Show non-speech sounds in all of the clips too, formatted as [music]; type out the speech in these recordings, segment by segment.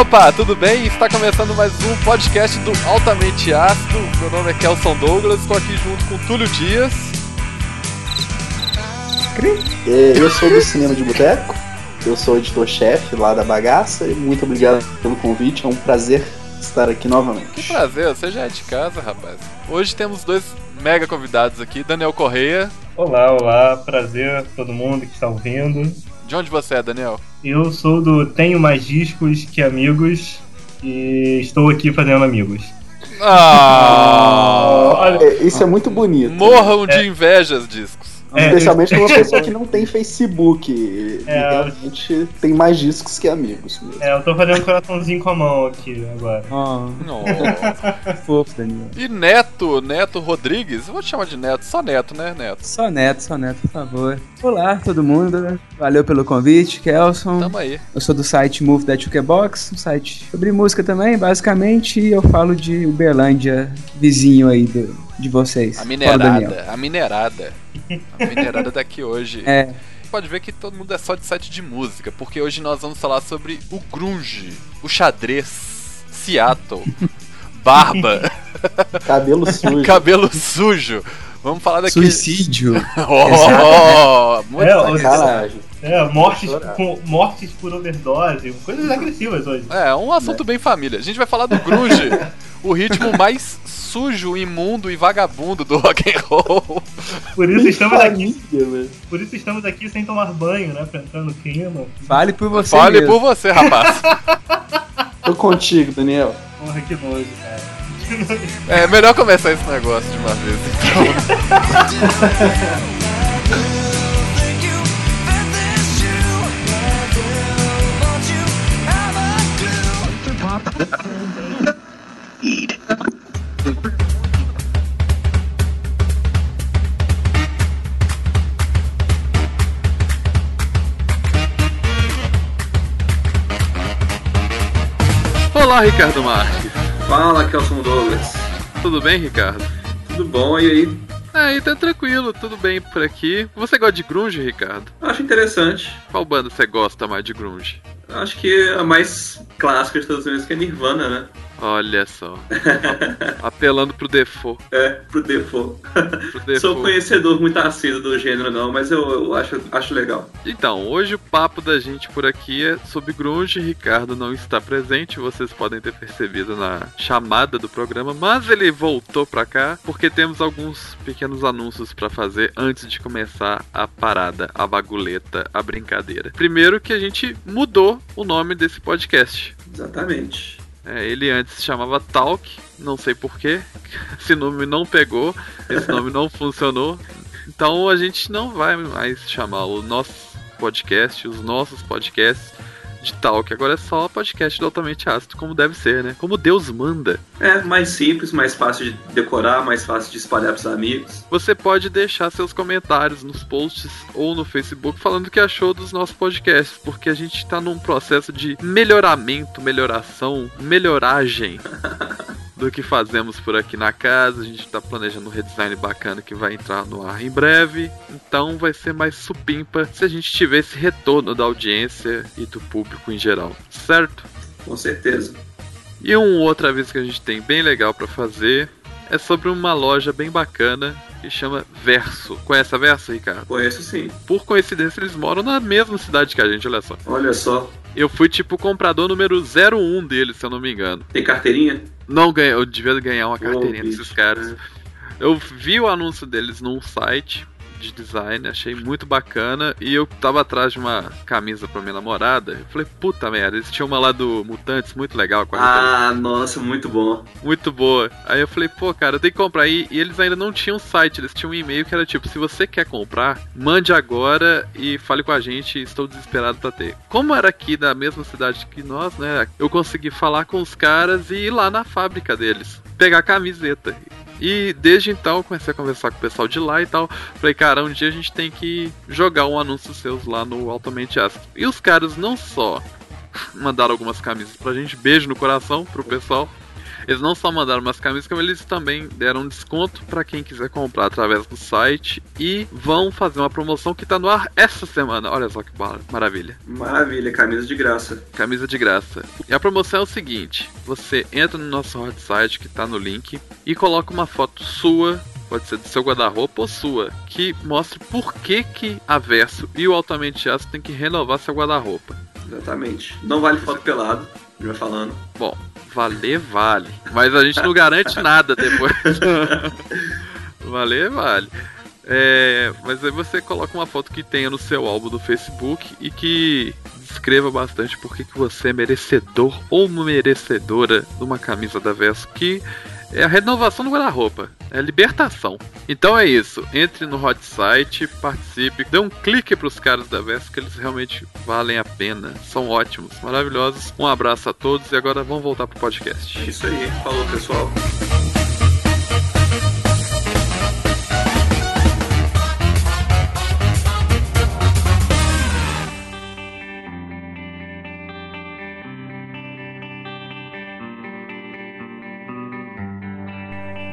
Opa, tudo bem? Está começando mais um podcast do Altamente Ácido. Meu nome é Kelson Douglas, estou aqui junto com Túlio Dias. Eu sou do Cinema de Boteco, eu sou editor-chefe lá da bagaça e muito obrigado pelo convite, é um prazer estar aqui Que novamente. prazer, você já é de casa, rapaz. Hoje temos dois mega convidados aqui, Daniel Correia. Olá, olá, prazer a todo mundo que está ouvindo. De onde você é, Daniel? Eu sou do Tenho Mais Discos Que Amigos e estou aqui fazendo amigos. Ah! Olha, É, Isso é muito bonito, Morram de invejas, discos. É, especialmente para uma [laughs] pessoa que não tem Facebook É, realmente tem mais discos que amigos. Mesmo. é, eu tô fazendo um coraçãozinho com a mão aqui agora. Oh, Nossa. fofo, Daniel. E Neto, Neto Rodrigues, eu vou te chamar de Neto, só Neto, né, Neto? Só neto, só neto, por favor. Olá, todo mundo. Valeu pelo convite, Kelson. Tamo aí. Eu sou do site Move That Jukebox, um site sobre música também, basicamente. E eu falo de Uberlândia, vizinho aí do, de vocês. A minerada, a minerada. A minerada daqui hoje. É, Pode ver que todo mundo é só de site de música, porque hoje nós vamos falar sobre o grunge, o xadrez, Seattle, [laughs] barba, [laughs] Cabelo sujo. cabelo sujo. Vamos falar daquele... suicídio. [laughs] Oh, muito É, legal. o- Sacanagem. É, mortes, com, mortes por overdose, coisas agressivas hoje. É, um assunto bem família. A gente vai falar do grunge, o ritmo [laughs] mais sujo, imundo e vagabundo do rock and roll. Por isso estamos aqui, por isso estamos aqui sem tomar banho, né, pra entrar no clima. Fale por você Fale mesmo. por você, rapaz. [laughs] Tô contigo, Daniel. Porra, que nojo, cara. É melhor começar esse negócio de uma vez. Então. [laughs] Olá, Ricardo Marques. Fala, Kelson Douglas. Tudo bem, Ricardo? Tudo bom? E aí? Aí tá tranquilo, tudo bem por aqui. Você gosta de grunge, Ricardo? Acho interessante. Qual banda você gosta mais de grunge? Acho que a mais clássica dos Estados Unidos que é Nirvana, né? Olha só. Apelando pro default. [laughs] É, pro default. Pro default. Sou conhecedor muito assíduo do gênero, não, mas eu, eu acho, acho legal. Então, hoje o papo da gente por aqui é sobre grunge. Ricardo não está presente, vocês podem ter percebido na chamada do programa, mas ele voltou pra cá porque temos alguns pequenos anúncios pra fazer antes de começar a parada, a baguleta, a brincadeira. Primeiro que a gente mudou o nome desse podcast. Exatamente. É, ele antes se chamava Talk, não sei porquê. [laughs] Esse nome não pegou, esse nome não funcionou. Então a gente não vai mais chamar o nosso podcast, os nossos podcasts de Talk. Agora é só podcast altamente ácido, como deve ser, né? Como Deus manda. É, mais simples, mais fácil de decorar, mais fácil de espalhar pros amigos. Você pode deixar seus comentários nos posts ou no Facebook falando o que achou dos nossos podcasts, porque a gente tá num processo de melhoramento, melhoração, melhoragem [laughs] do que fazemos por aqui na casa. A gente tá planejando um redesign bacana que vai entrar no ar em breve. Então vai ser mais supimpa se a gente tiver esse retorno da audiência e do público em geral, certo? Com certeza. E um outro aviso que a gente tem bem legal pra fazer é sobre uma loja bem bacana que chama Verso. Conhece a Verso, Ricardo? Conheço sim. Por coincidência, eles moram na mesma cidade que a gente, olha só. Olha só. Eu fui tipo o comprador número 01 deles, se eu não me engano. Tem carteirinha? Não ganhei, eu devia ganhar uma carteirinha Ô, desses bicho. caras. Eu vi o anúncio deles num site de design, achei muito bacana. E eu tava atrás de uma camisa pra minha namorada. Eu falei, puta merda, eles tinham uma lá do Mutantes muito legal. Ah, nossa, muito bom. muito boa. Aí eu falei, pô, cara, eu tenho que comprar aí. E eles ainda não tinham site, eles tinham um e-mail que era tipo: se você quer comprar, mande agora e fale com a gente, estou desesperado pra ter. Como era aqui da mesma cidade que nós, né? Eu consegui falar com os caras e ir lá na fábrica deles, pegar a camiseta. E desde então comecei a conversar com o pessoal de lá e tal. Falei, cara, um dia a gente tem que jogar um anúncio seus lá no Altamente Ácido. E os caras não só [laughs] mandaram algumas camisas pra gente, beijo no coração pro pessoal. Eles não só mandaram umas camisas, como eles também deram um desconto para quem quiser comprar através do site e vão fazer uma promoção que tá no ar essa semana. Olha só que maravilha. Maravilha, camisa de graça. Camisa de graça. E a promoção é o seguinte: você entra no nosso hot site que tá no link e coloca uma foto sua pode ser do seu guarda-roupa ou sua, que mostre por que, que a Verso e o Altamente Aço tem que renovar seu guarda-roupa. Exatamente. Não vale foto pelado, já falando. Bom, valer vale, mas a gente não garante nada depois. [laughs] valer vale. É, mas aí você coloca uma foto que tenha no seu álbum do Facebook e que descreva bastante por que, você é merecedor ou merecedora de uma camisa da Verso que é a renovação do guarda-roupa, é a libertação. Então é isso, entre no hot site, participe, dê um clique pros caras da Verso que eles realmente valem a pena, são ótimos, maravilhosos. Um abraço a todos e agora vamos voltar pro podcast. É isso aí, falou pessoal.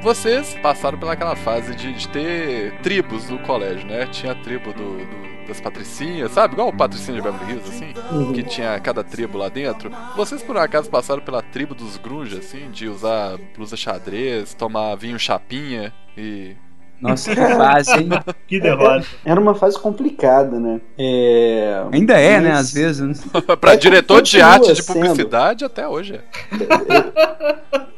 Vocês passaram pelaquela fase de, de, ter tribos no colégio, né? Tinha a tribo do, do, das patricinhas, sabe? Igual o patricinho de Beverly Hills, assim? Uhum. Que tinha cada tribo lá dentro. Vocês, por acaso, passaram pela tribo dos grunge, assim? De usar blusa xadrez, tomar vinho chapinha e nossa, que fase, hein? [laughs] que derrota. Era uma fase complicada, né? É... Ainda é, né? Mas... né? Às [laughs] vezes. pra é, diretor de arte de publicidade, sendo. até hoje é.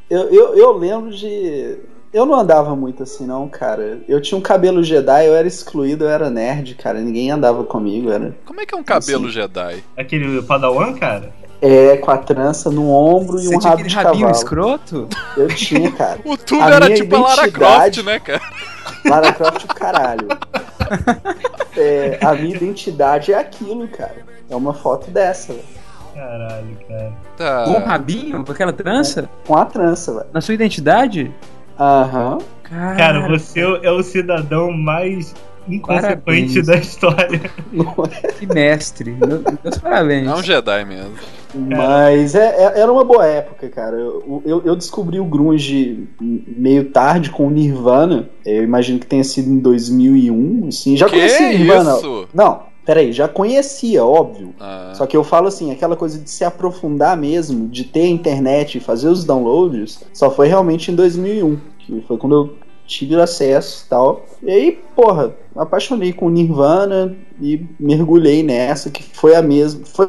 Eu, eu, eu lembro de eu não andava muito assim, não, cara. Eu tinha um cabelo Jedi, eu era excluído, eu era nerd, cara. Ninguém andava comigo, era. Como é que é um cabelo assim. Jedi? Aquele Padawan, cara? É, com a trança no ombro Você e um rabo de rabinho cavalo. escroto? Eu tinha, cara. [laughs] o Tudo era tipo a Lara Croft, né, cara? Lara Croft o caralho. [laughs] é, a minha identidade é aquilo, cara. É uma foto dessa, velho. Caralho, cara. Tá. Com o rabinho? Com aquela trança? É, com a trança, velho. Na sua identidade? Aham. Cara, você é o cidadão mais inconsequente da história. [laughs] Que mestre. Meus parabéns. É um Jedi mesmo. Mas é, é, era uma boa época, cara. Eu, eu, eu, descobri o Grunge meio tarde com o Nirvana. Eu imagino que tenha sido em 2001. Assim. Já que conhecia Nirvana. Isso? Não, peraí, já conhecia, óbvio. Ah. Só que eu falo assim, aquela coisa de se aprofundar mesmo, de ter internet e fazer os downloads, só foi realmente em 2001. Que foi quando eu tive acesso e tal. E aí, porra, apaixonei com Nirvana e mergulhei nessa, que foi a mesma. Foi,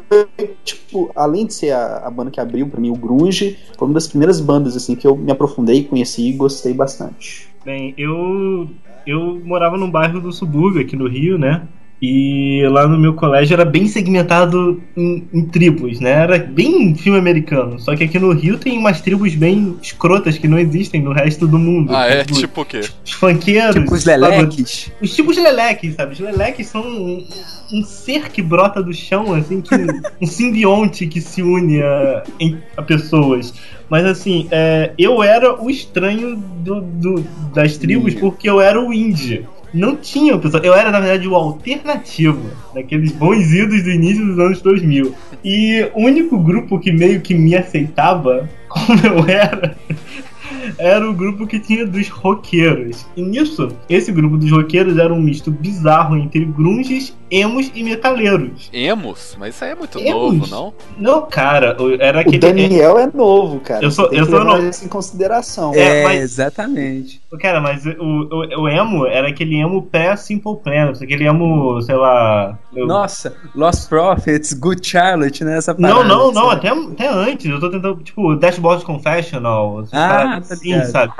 tipo, além de ser a, a banda que abriu para mim o Grunge, foi uma das primeiras bandas, assim, que eu me aprofundei, conheci e gostei bastante. Bem, eu. Eu morava num bairro do subúrbio aqui no Rio, né? E lá no meu colégio era bem segmentado em, em, tribos, né? Era bem filme americano. Só que aqui no Rio tem umas tribos bem escrotas que não existem no resto do mundo. Ah, é? Tipo, tipo o quê? Os funkeiros. Tipo os leleques. Os tipos leleques, sabe? Os leleques são um, um, ser que brota do chão, assim, que, [laughs] um simbionte que se une a, a pessoas. Mas assim, é, eu era o estranho do, do das tribos porque eu era o índio não tinha pessoal. Eu era, na verdade, o alternativo, daqueles bons idos do início dos anos 2000. E o único grupo que meio que me aceitava [laughs] como eu era era o grupo que tinha dos roqueiros. E nisso, esse grupo dos roqueiros era um misto bizarro entre grunges, emos e metaleiros. Emos? Mas isso aí é muito emos? novo, não? Não, cara, era aquele... O Daniel é novo, cara. Eu sou, eu sou novo. isso em consideração. É, é mas... exatamente. Cara, mas o, o, o, emo era aquele emo pré-Simple Plan, aquele emo, sei lá... Eu... Nossa, Lost Prophets, Good Charlotte, né? Essa parada, não, não, não, até, até antes. Eu tô tentando, tipo, Dashboard Confessional. Ah, tá assim, sabe?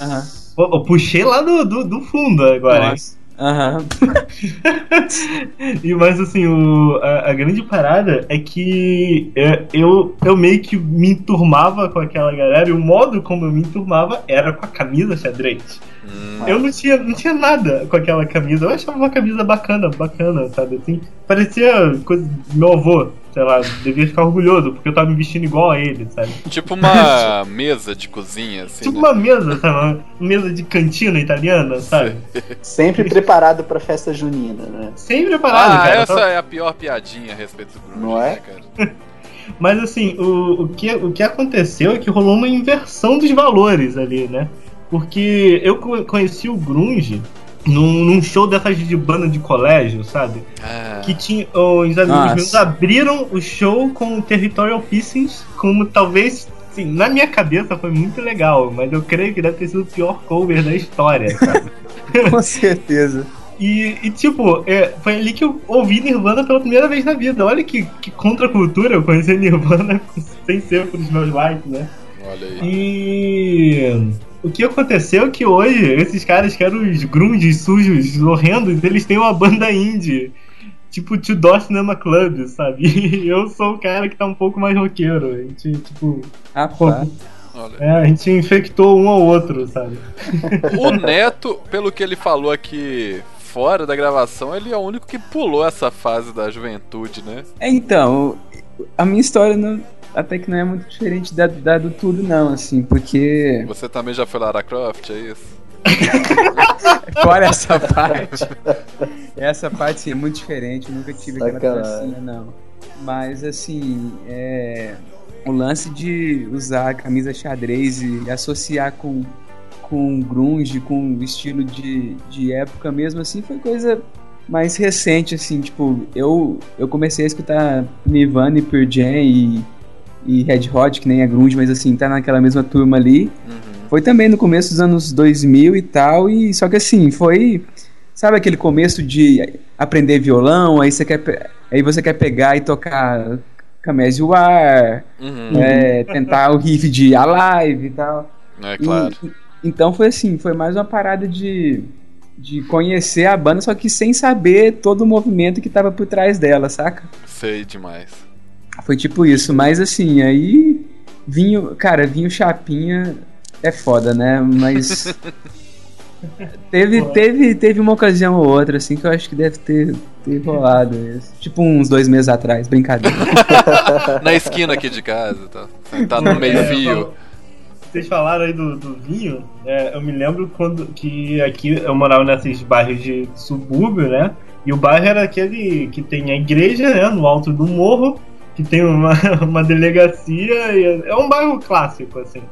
Uhum. Eu, eu, puxei lá do, do, do fundo agora. Aham. [laughs] e mas assim, o, a, a, grande parada é que eu, eu meio que me enturmava com aquela galera e o modo como eu me enturmava era com a camisa xadrez. Hum. Eu não tinha, não tinha nada com aquela camisa. Eu achava uma camisa bacana, bacana, sabe? Assim, parecia coisa do meu avô. sei lá, devia ficar orgulhoso, porque eu tava me vestindo igual a ele, sabe? Tipo uma [laughs] mesa de cozinha, assim. Tipo né? uma mesa, sabe? Uma mesa de cantina italiana, sabe? Sempre [laughs] preparado pra festa junina, né? Sempre preparado, Ah, cara. essa é a pior piadinha a respeito do Grunge, Não é? né, cara? [laughs] Mas assim, o, o, que, o que aconteceu é que rolou uma inversão dos valores ali, né? Porque eu co- conheci o Grunge num, num show dessas de banda de colégio, sabe? Ah, Que tinha. Os amigos meus abriram o show com o Territorial Pissings, como talvez. Sim, na minha cabeça foi muito legal, mas eu creio que deve ter sido o pior cover da história, sabe? [laughs] Com certeza. E, e, tipo, é, foi ali que eu ouvi Nirvana pela primeira vez na vida. Olha que, que contracultura eu conheci Nirvana [laughs] sem ser pelos meus likes, né? olha aí. E o que aconteceu é que hoje, esses caras que eram os grunges sujos, horrendos, eles têm uma banda indie. Tipo Tudor Cinema Club, sabe? [laughs] E eu sou o cara que tá um pouco mais roqueiro. A gente, tipo. Rapaz. Olha. É, a gente infectou um ao outro, sabe? [laughs] O Neto, pelo que ele falou aqui fora da gravação, ele é o único que pulou essa fase da juventude, né? É, então, a minha história não- até que não é muito diferente da, da do tudo, não, assim, porque. Você também já foi Lara Croft, é isso? [laughs] Fora essa parte. Essa parte sim, é muito diferente. Eu nunca tive aquela Sacanagem. tracinha, não. Mas assim, é, o lance de usar a camisa xadrez e associar com, com grunge, com o estilo de, de época mesmo, assim, foi coisa mais recente, assim, tipo, eu, eu comecei a escutar Nirvana e Pearl Jam e, e Red Hot, que nem é grunge, mas assim, tá naquela mesma turma ali. Uhum. Foi também no começo dos anos 2000 e tal, e só que assim, foi. Sabe aquele começo de aprender violão, aí você quer, aí você quer pegar e tocar Camés War, Uhum. é, tentar o riff de Alive e tal. É E- claro. então foi assim, foi mais uma parada de, de conhecer a banda, só que sem saber todo o movimento que tava por trás dela, saca? Sei demais. Foi tipo isso, mas assim, aí vinho, cara, vinho chapinha é foda, né? Mas [laughs] teve, teve, teve uma ocasião ou outra assim que eu acho que deve ter, ter rolado isso. Tipo uns dois meses atrás, brincadeira. [laughs] Na esquina aqui de casa, tá? Tá no meio É, fio. fal- Vocês falaram aí do, do vinho, é, eu me lembro quando que aqui eu morava nesses bairros de subúrbio, né? E o bairro era aquele que tem a igreja, né? No alto do morro, que tem uma, [laughs] uma delegacia, e é, um bairro clássico, assim.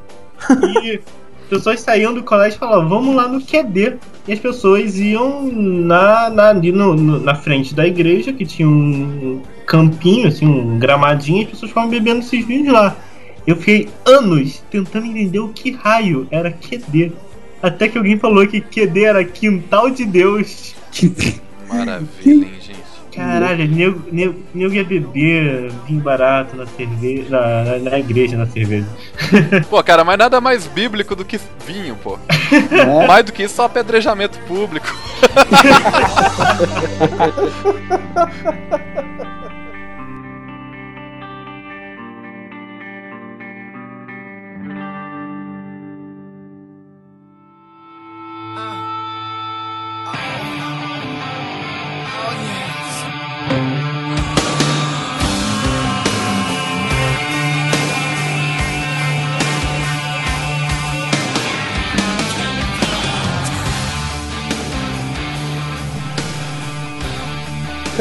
E as pessoas saíam do colégio e falavam, vamos lá no QD. E as pessoas iam na, na, ali no, no- na frente da igreja, que tinha um campinho, assim, um gramadinho, e as pessoas ficavam bebendo esses vinhos lá. Eu fiquei anos tentando entender o que raio era QD. Até que alguém falou que QD era quintal de Deus. Maravilha, hein, gente? Caralho, nego, nego, nego ia beber vinho barato na cerveja. Na, na, na igreja, na cerveja. [laughs] Pô, cara, mas nada mais bíblico do que vinho, pô. Né? Mais do que isso, só apedrejamento público. [laughs]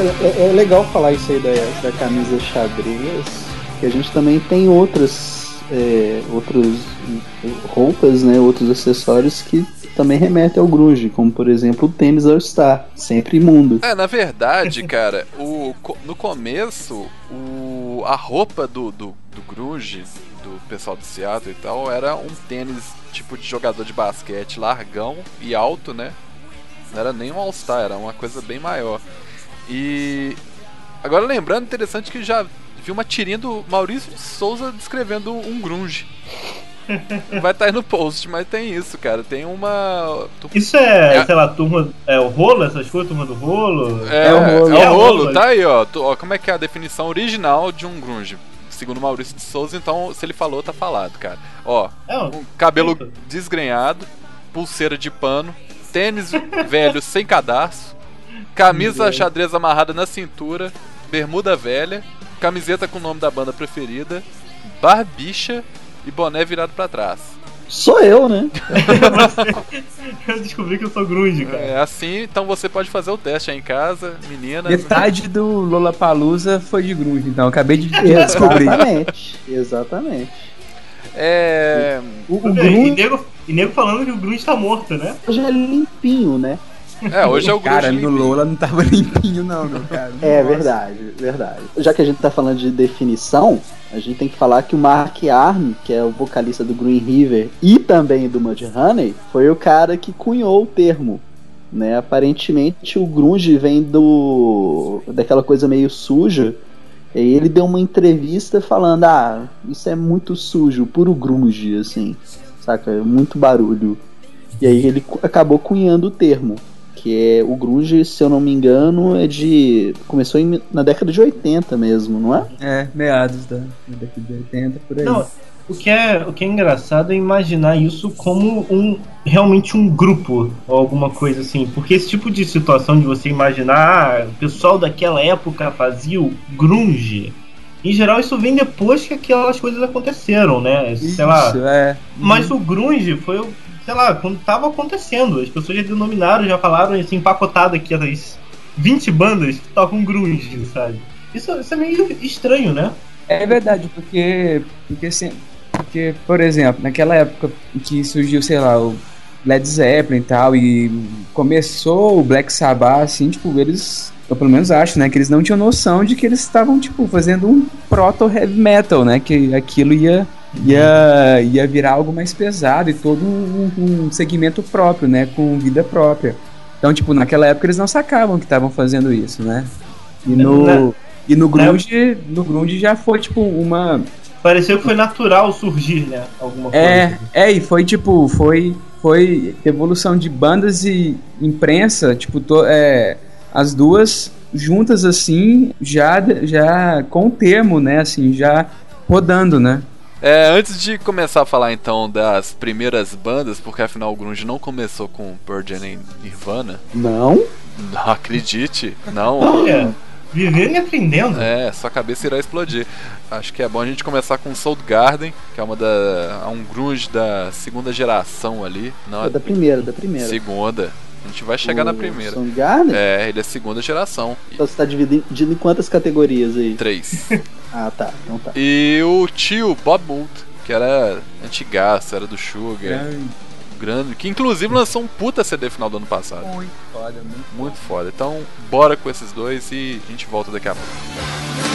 É, é legal falar isso aí da, da camisa xadrez, que a gente também tem outras, é, outras roupas, né, outros acessórios que também remetem ao grunge, como por exemplo o tênis All Star, sempre imundo. É, na verdade, cara, o, no começo, o, a roupa do, do, do grunge, do pessoal do Seattle e tal, era um tênis tipo de jogador de basquete, largão e alto, né? Não era nem um All-Star, era uma coisa bem maior. E agora lembrando, interessante que já vi uma tirinha do Maurício de Souza descrevendo um grunge. [laughs] Vai estar aí no post, mas tem isso, cara. Tem uma. tu- Isso é, É. sei lá, turma. É o rolo, essas coisas, turma do rolo? É, É o rolo. é É o o rolo, tá aí, ó. Tu- ó. Como é que é a definição original de um grunge? Segundo Maurício de Souza, então, se ele falou, tá falado, cara. Ó, É, ó, um cabelo [laughs] desgrenhado, pulseira de pano, tênis velho sem cadarço, camisa xadrez amarrada na cintura, bermuda velha, camiseta com o nome da banda preferida, barbicha e boné virado para trás. Sou eu, né? [laughs] eu descobri que eu sou grunge, cara. É assim, então você pode fazer o teste aí em casa, meninas. Metade do Lollapalooza foi de grunge, então acabei de [laughs] descobrir. Exatamente, exatamente. É. O, o grunge... e, nego, e nego falando que o grunge tá morto, né? Hoje é limpinho, né? É, hoje é o Cara, no Lola não tava [laughs] limpinho, não, meu cara. É verdade, verdade. Já que a gente tá falando de definição, a gente tem que falar que o Mark Arm, que é o vocalista do Green River e também do Mudhoney, foi o cara que cunhou o termo. Né? Aparentemente o grunge vem do daquela coisa meio suja. E ele deu uma entrevista falando: "Ah, isso é muito sujo, puro grunge assim". Saca? Muito barulho. E aí ele acabou cunhando o termo que é o grunge, se eu não me engano, é de começou em, na década de 80 mesmo, não é? É, meados da, década de 80 por aí. Não, o que é o que é engraçado é imaginar isso como um realmente um grupo ou alguma coisa assim, porque esse tipo de situação de você imaginar ah, o pessoal daquela época fazia o grunge em geral, isso vem depois que aquelas coisas aconteceram, né? Sei isso, lá. É. Mas uhum. o grunge foi sei lá, quando tava acontecendo. As pessoas já denominaram, já falaram assim, empacotado aqui as 20 bandas que tocam grunge, sabe? Isso, isso é meio estranho, né? É verdade, porque, porque, assim, porque, por exemplo, naquela época que surgiu, sei lá, o Led Zeppelin e tal, e começou o Black Sabbath, assim, tipo, eles, eu pelo menos acho, né, que eles não tinham noção de que eles estavam, tipo, fazendo um proto-heavy metal, né, que aquilo ia ia, ia virar algo mais pesado e todo um, um segmento próprio, né? Com vida própria. Então, tipo, naquela época eles não sacavam que estavam fazendo isso, né? E no, e no grunge, no grunge já foi, tipo, uma... Pareceu que foi natural surgir, né? Alguma é, coisa. É, e foi, tipo, foi, foi evolução de bandas e imprensa, tipo, to, é, as duas juntas, assim, já, já com o termo, né? Assim, já rodando, né? É, antes de começar a falar então das primeiras bandas, porque afinal o grunge não começou com Pearl Jam e Nirvana. Não? Não acredite, não. Olha, vivendo e aprendendo. É, sua cabeça irá explodir. Acho que é bom a gente começar com Soul Garden, que é uma da é um grunge da segunda geração ali. Não, é da primeira, da primeira. Segunda. A gente vai chegar o na primeira. Soundgarden? É, ele é segunda geração. Então você tá dividindo em quantas categorias aí? Três. [laughs] Ah, tá. Então tá. E o tio Bob Mould, que era antigaço, era do Sugar. Grande. Grande. Que inclusive lançou um puta CD final do ano passado. Muito foda, muito, muito foda. Então, bora com esses dois e a gente volta daqui a pouco.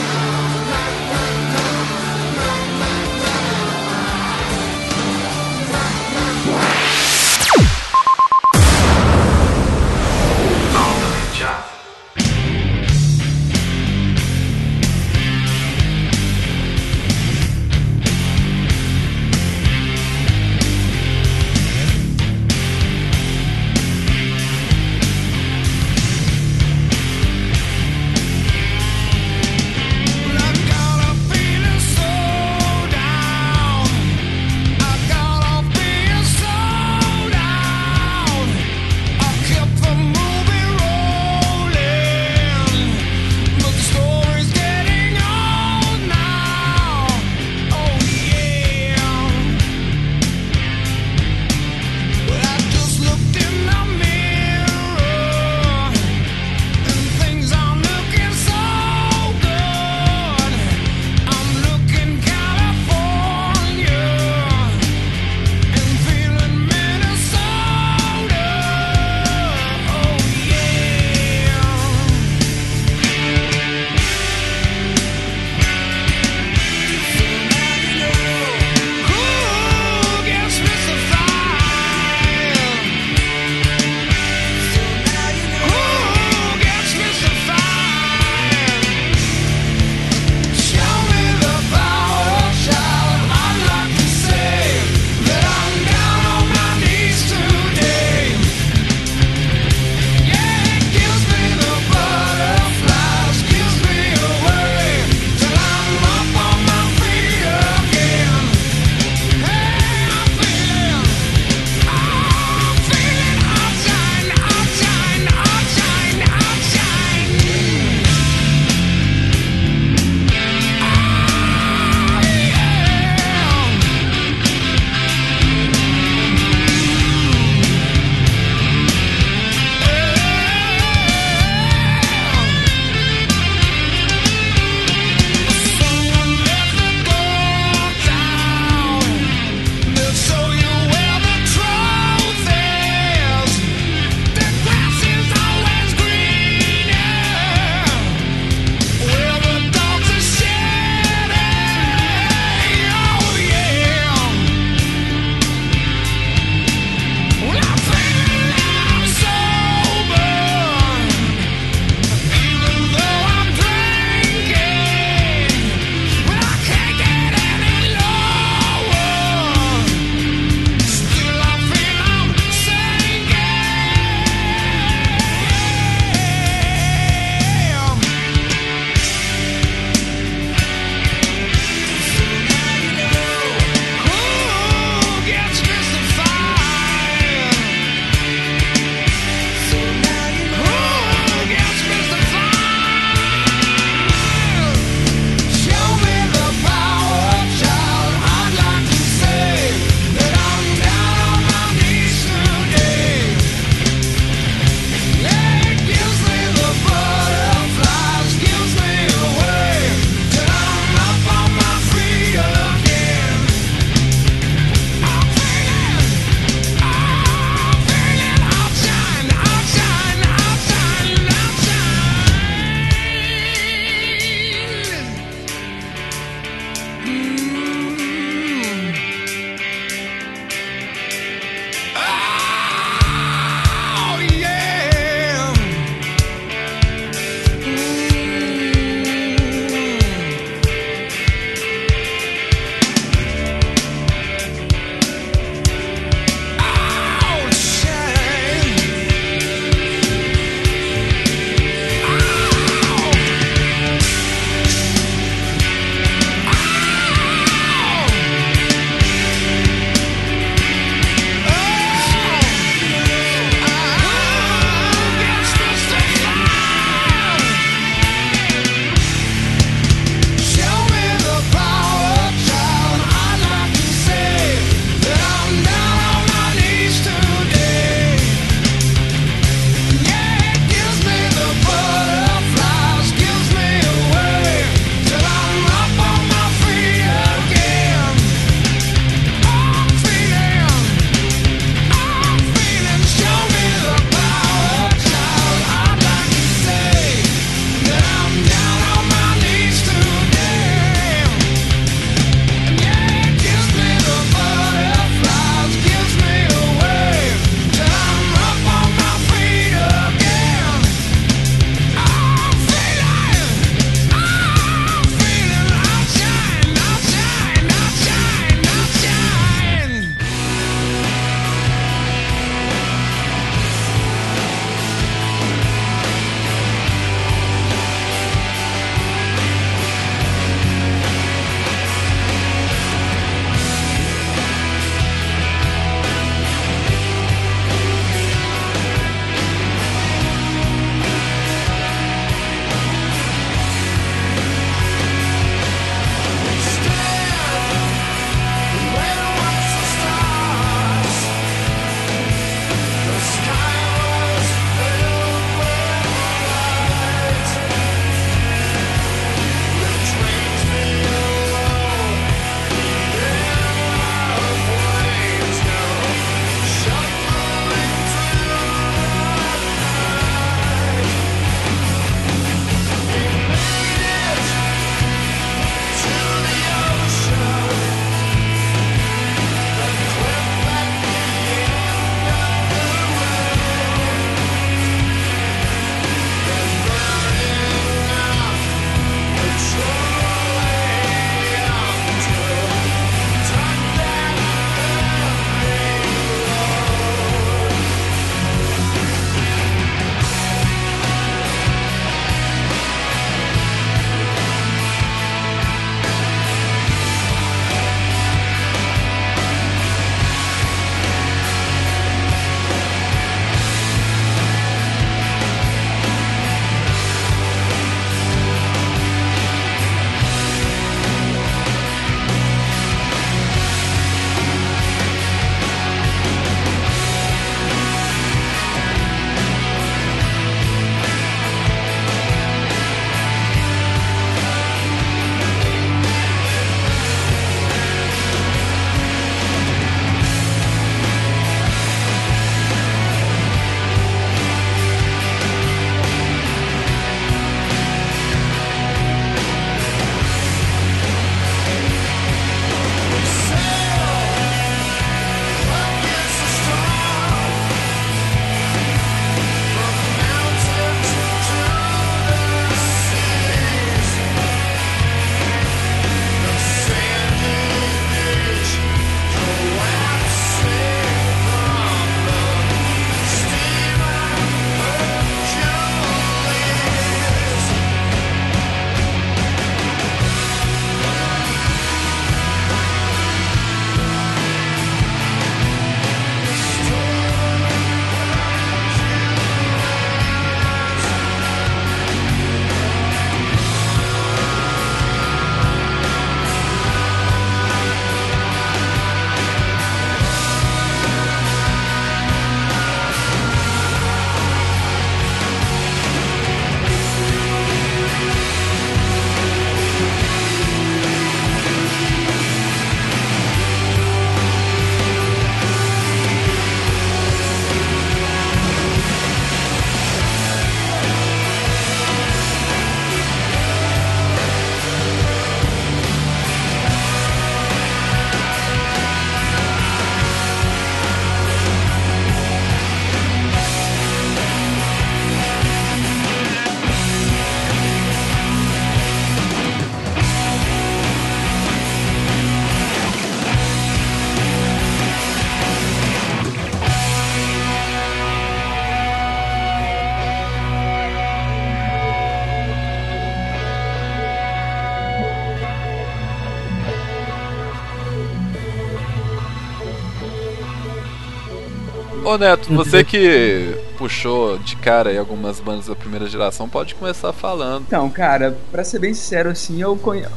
Ô Neto, [laughs] você que puxou de cara aí algumas bandas da primeira geração, pode começar falando. Então, cara, pra ser bem sincero, assim, eu conheço,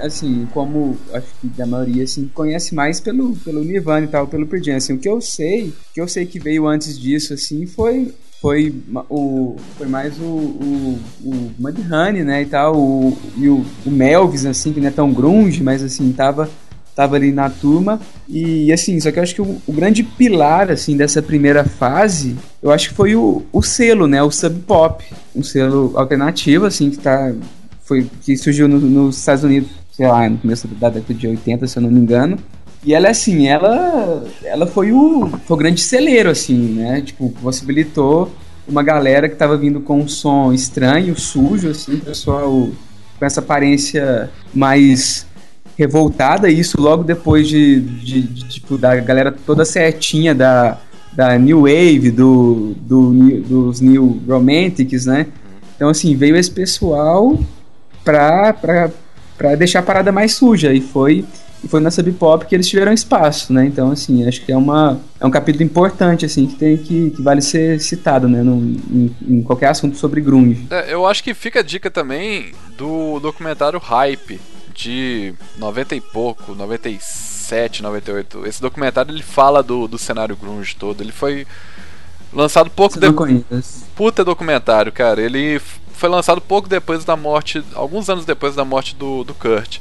assim, como acho que a maioria, assim, conhece mais pelo, pelo Nirvana e tal, pelo Pearl Jam, assim, o que eu sei, o que eu sei que veio antes disso, assim, foi foi o foi mais o, o, o Mudhoney, né, e tal, o, e o, o Melvis, assim, que não é tão grunge, mas, assim, tava tava ali na turma. E assim, só que eu acho que o, o, grande pilar assim dessa primeira fase, eu acho que foi o, o selo, né, o Sub Pop, um selo alternativo assim que tá foi que surgiu no, nos Estados Unidos, sei lá, no começo da década de 80, se eu não me engano. E ela assim, ela ela foi o foi o grande celeiro assim, né? Tipo, possibilitou uma galera que tava vindo com um som estranho, sujo assim, pessoal com essa aparência mais revoltada, isso logo depois de, de, de, tipo, da galera toda certinha da, da New Wave, do, do, dos New Romantics, né? Então, assim, veio esse pessoal pra, pra, pra deixar a parada mais suja, e foi, e foi na Sub Pop que eles tiveram espaço, né? Então, assim, acho que é, uma, é um capítulo importante, assim, que, tem, que, que vale ser citado, né? No, em, em qualquer assunto sobre grunge. É, eu acho que fica a dica também do documentário Hype, de 90 e pouco, 97, 98. Esse documentário ele fala do, do cenário grunge todo. Ele foi lançado pouco depois. Puta documentário, cara. Ele foi lançado pouco depois da morte, alguns anos depois da morte do, do Kurt.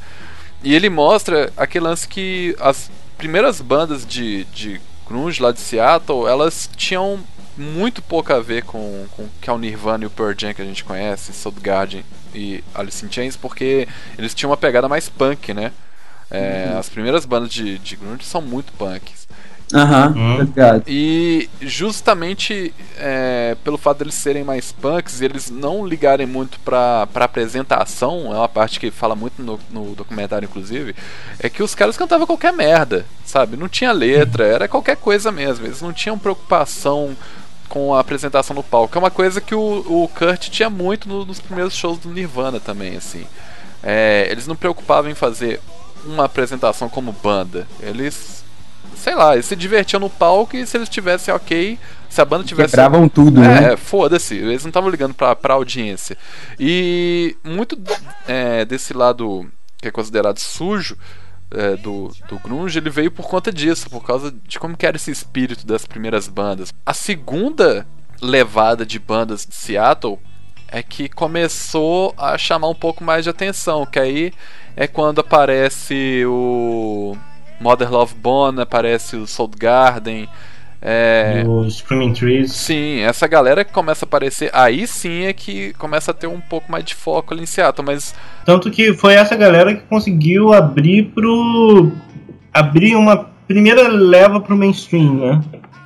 E ele mostra aquele lance que as primeiras bandas de, de grunge lá de Seattle, elas tinham muito pouco a ver com, com que é o Nirvana e o Pearl Jam que a gente conhece, Soundgarden e Alice in Chains, porque eles tinham uma pegada mais punk, né? É, uhum. As primeiras bandas de, de grunge são muito punks. Aham, uhum, uhum. E justamente é, pelo fato deles serem mais punks e eles não ligarem muito pra, pra apresentação, é uma parte que fala muito no, no documentário, inclusive, é que os caras cantavam qualquer merda, sabe? Não tinha letra, era qualquer coisa mesmo. Eles não tinham preocupação com a apresentação no palco. É uma coisa que o, o Kurt tinha muito no, nos primeiros shows do Nirvana também, assim. É, eles não preocupavam em fazer uma apresentação como banda. Eles, sei lá, eles se divertiam no palco e se eles tivessem ok, se a banda tivesse. Quebravam tudo, é, né? foda-se, eles não estavam ligando pra, pra audiência. E muito é, desse lado que é considerado sujo é, do, do grunge, ele veio por conta disso, por causa de como era esse espírito das primeiras bandas. A segunda levada de bandas de Seattle é que começou a chamar um pouco mais de atenção, que aí é quando aparece o Mother Love Bone, aparece o Soundgarden, Garden é... Os Screaming Trees. Sim, essa galera que começa a aparecer, aí sim é que começa a ter um pouco mais de foco ali em Seattle, mas. Tanto que foi essa galera que conseguiu abrir pro. abrir uma primeira leva pro mainstream, né?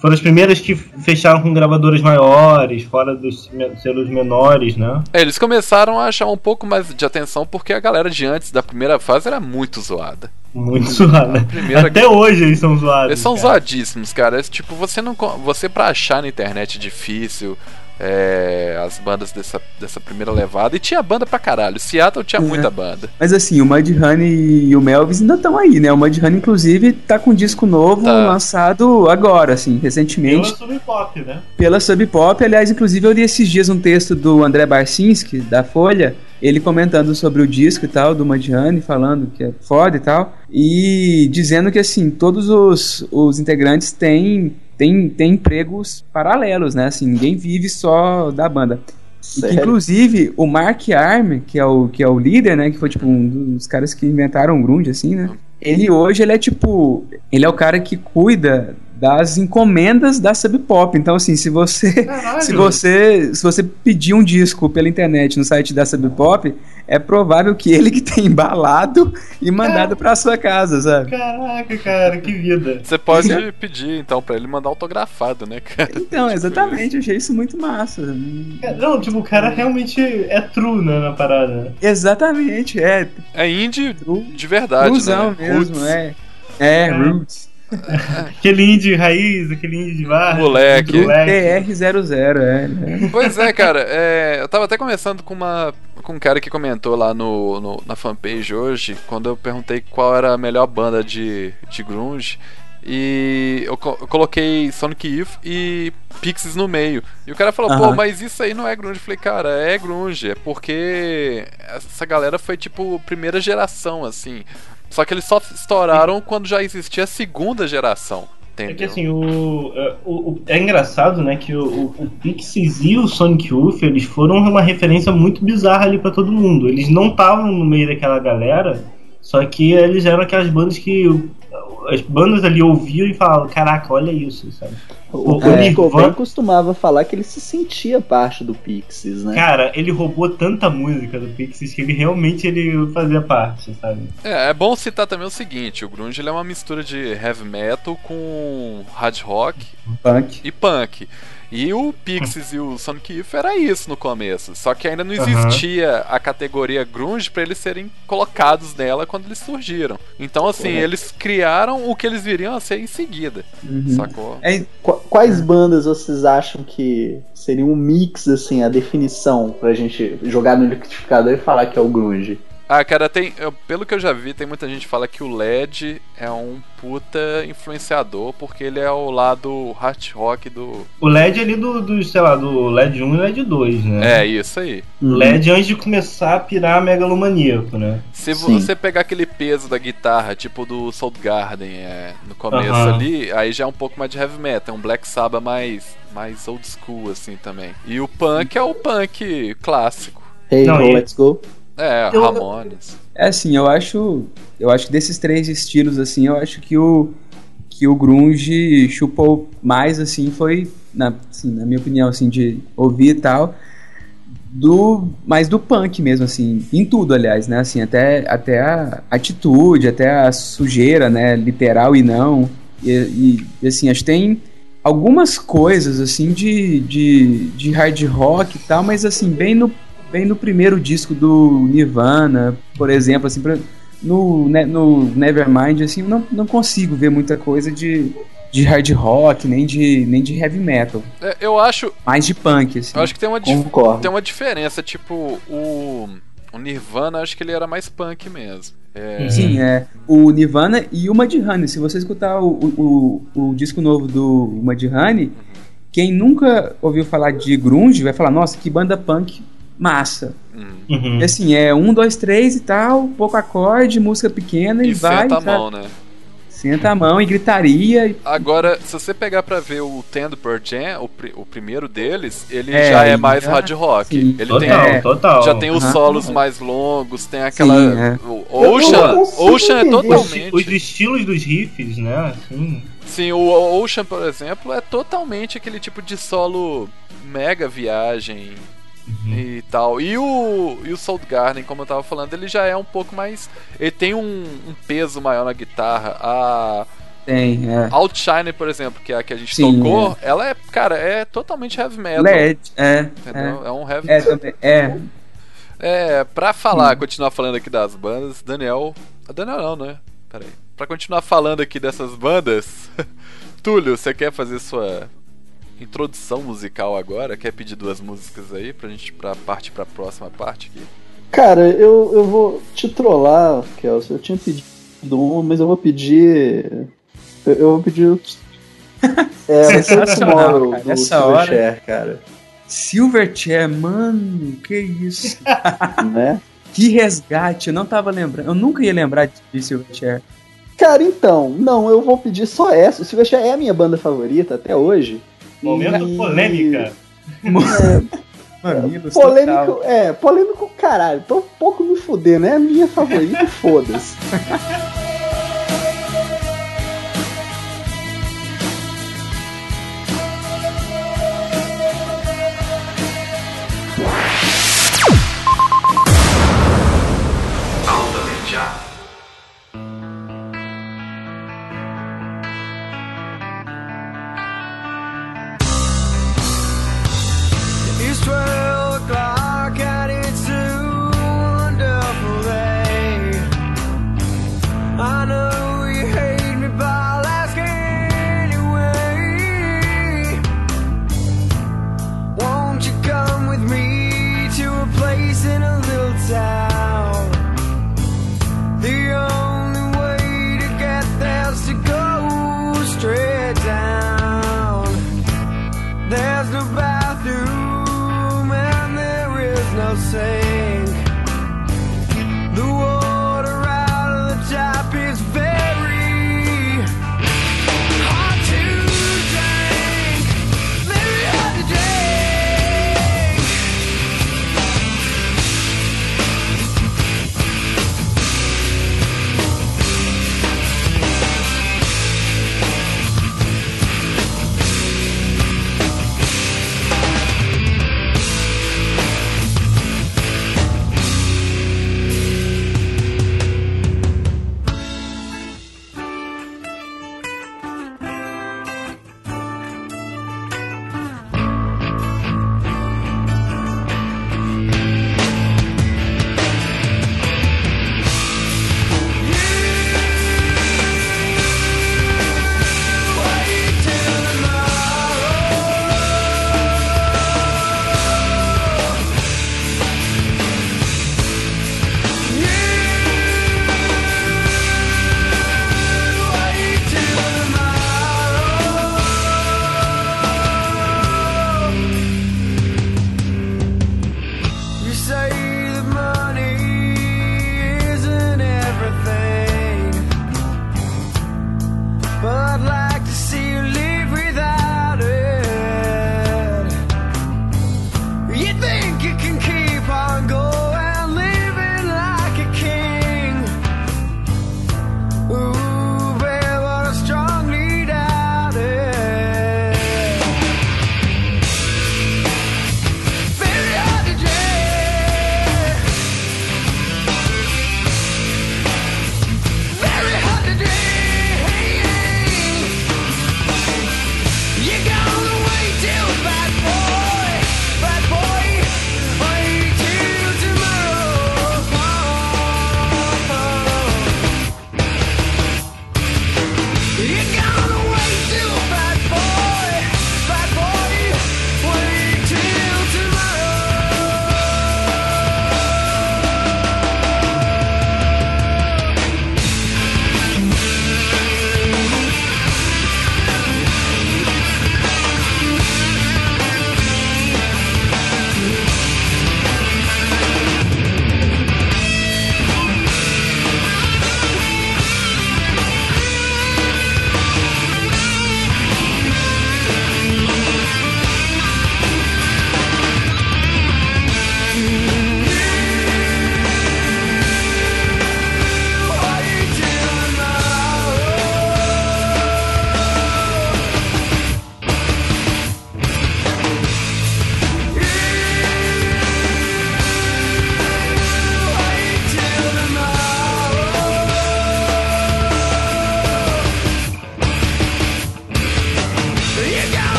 Foram as primeiras que fecharam com gravadoras maiores, fora dos selos menores, né? É, eles começaram a chamar um pouco mais de atenção porque a galera de antes da primeira fase era muito zoada. Muito zoada. Primeira... Até hoje eles são zoados. Eles são cara. zoadíssimos, cara. É, tipo, você não. Você pra achar na internet difícil é, as bandas dessa, dessa primeira levada. E tinha banda pra caralho. Seattle tinha é. muita banda. Mas assim, o Mudhoney e o Melvis ainda estão aí, né? O Mudhoney, inclusive, tá com um disco novo tá. lançado agora, assim, recentemente. Pela Sub Pop, né? Pela Sub Pop. Aliás, inclusive, eu li esses dias um texto do André Barcinski, da Folha, ele comentando sobre o disco e tal, do Madiane, falando que é foda e tal, e dizendo que, assim, todos os, os integrantes têm tem, tem empregos paralelos, né? Assim, ninguém vive só da banda. E que, inclusive, o Mark Arm, que é o, que é o líder, né? Que foi, tipo, um dos caras que inventaram o grunge, assim, né? Ele hoje, ele é, tipo... Ele é o cara que cuida das encomendas da Sub Pop. Então, assim, se você, se você se você pedir um disco pela internet no site da Sub Pop, é provável que ele que tenha embalado e mandado para sua casa, sabe? Caraca, cara, que vida. Você pode pedir, então, para ele mandar autografado, né, cara? Então, tipo exatamente, eu achei isso muito massa. Não, tipo, o cara realmente é true, né, na parada. Exatamente, é. É indie true. de verdade, Truzão né? mesmo, Roots. é. É, é. Roots. [laughs] aquele indie raiz, aquele indie de barra. Moleque. TR00, é, né? Pois é, cara. É, eu tava até conversando com, uma, com um cara que comentou lá no, no, na fanpage hoje, quando eu perguntei qual era a melhor banda de, de grunge. E eu, co eu, coloquei Sonic Youth e Pixies no meio. E o cara falou, pô, mas isso aí não é grunge. Eu falei, cara, é grunge. É porque essa galera foi tipo primeira geração, assim. Só que eles só estouraram quando já existia a segunda geração. Entendeu? É que assim, o, é, o, o, é engraçado, né, que o, o, o Pixies e o Sonic Youth, eles foram uma referência muito bizarra ali para todo mundo. Eles não estavam no meio daquela galera, só que eles eram aquelas bandas que as bandas ali ouviam e falavam, caraca, olha isso, sabe? O, o é, Nirvana costumava falar que ele se sentia parte do Pixies, né? Cara, ele roubou tanta música do Pixies que ele realmente ele fazia parte, sabe? É, é bom citar também o seguinte, o grunge é uma mistura de heavy metal com hard rock punk. e punk. E o Pixies e o Sonic Youth era isso no começo. Só que ainda não existia uhum. a categoria grunge para eles serem colocados nela quando eles surgiram. Então, assim, eles criaram o que eles viriam a ser em seguida. Uhum. Sacou? É, quais bandas vocês acham que seria um mix, assim, a definição pra gente jogar no liquidificador e falar que é o grunge? Ah, cara, tem. Eu, pelo que eu já vi, tem muita gente que fala que o LED é um puta influenciador, porque ele é o lado hard rock do. O LED ali do, do sei lá, do LED 1 e LED 2, né? É, isso aí. Uhum. LED antes de começar a pirar megalomaníaco, né? Se Sim. você pegar aquele peso da guitarra, tipo do Soundgarden, é, no começo uhum. ali, aí já é um pouco mais de heavy metal, é um Black Sabbath mais, mais old school, assim também. E o punk é o punk clássico. Hey, Não, e... let's go. É, eu, Ramones. É assim, eu acho. Eu acho que desses três estilos, assim, eu acho que o. Que o Grunge chupou mais, assim, foi, na, assim, na minha opinião, assim, de ouvir e tal, do mais do punk mesmo assim em tudo aliás né assim até até a atitude até a sujeira né literal e não e, e assim acho que tem algumas coisas assim de, de, de hard rock e tal mas assim bem no bem no primeiro disco do Nirvana, por exemplo, assim, pra, no, né, no Nevermind, assim, não, não consigo ver muita coisa de, de hard rock, nem de, nem de heavy metal. É, eu acho. Mais de punk, assim. Eu acho que tem uma, tem uma diferença, tipo, o. O Nirvana, acho que ele era mais punk mesmo. É... Sim, é. O Nirvana e o Mudhoney. Se você escutar o, o, o, o disco novo do Mudhoney, quem nunca ouviu falar de grunge vai falar, nossa, que banda punk massa. Uhum. Assim, é um, dois, três e tal, pouco acorde, música pequena e, e vai. Senta a mão, né? Senta a mão e gritaria. E... Agora, se você pegar pra ver o Tendo Per Jam, o, pr o primeiro deles, ele é, já é mais já... hard rock. Sim. Ele total, tem, total. Já tem os solos mais longos, tem aquela. Sim, é. O Ocean, Ocean é totalmente. Os estilos dos riffs, né? Assim. Sim, o Ocean, por exemplo, é totalmente aquele tipo de solo mega viagem Uhum. e tal. E o, e o Soundgarden, como eu tava falando, ele já é um pouco mais. Ele tem um, um peso maior na guitarra. A. Tem, é. Outshine, por exemplo, que é a que a gente Sim, tocou, é. ela é, cara, é totalmente heavy metal. LED, é. Entendeu? É, é um heavy é, metal. É. É, pra falar, continuar falando aqui das bandas, Daniel. A Daniel não, né? Pera aí. Pra continuar falando aqui dessas bandas, [laughs] Túlio, você quer fazer sua introdução musical agora. Quer pedir duas músicas aí pra gente pra partir pra próxima parte aqui? Cara, eu, eu vou te trollar, Kelso. Eu tinha pedido uma, mas eu vou pedir. Eu, eu vou pedir. [laughs] é, vai ser o Tomorrow do Silverchair, cara. Silverchair, mano, que isso? [laughs] né? Que resgate, eu não tava lembrando. Eu nunca ia lembrar de Silverchair. Cara, então, não, eu vou pedir só essa. O Silverchair é a minha banda favorita até hoje. Momento e... polêmica. [laughs] É, polêmico, é, polêmico caralho. Tô um pouco me fudendo, é a minha favorita, [laughs] foda-se.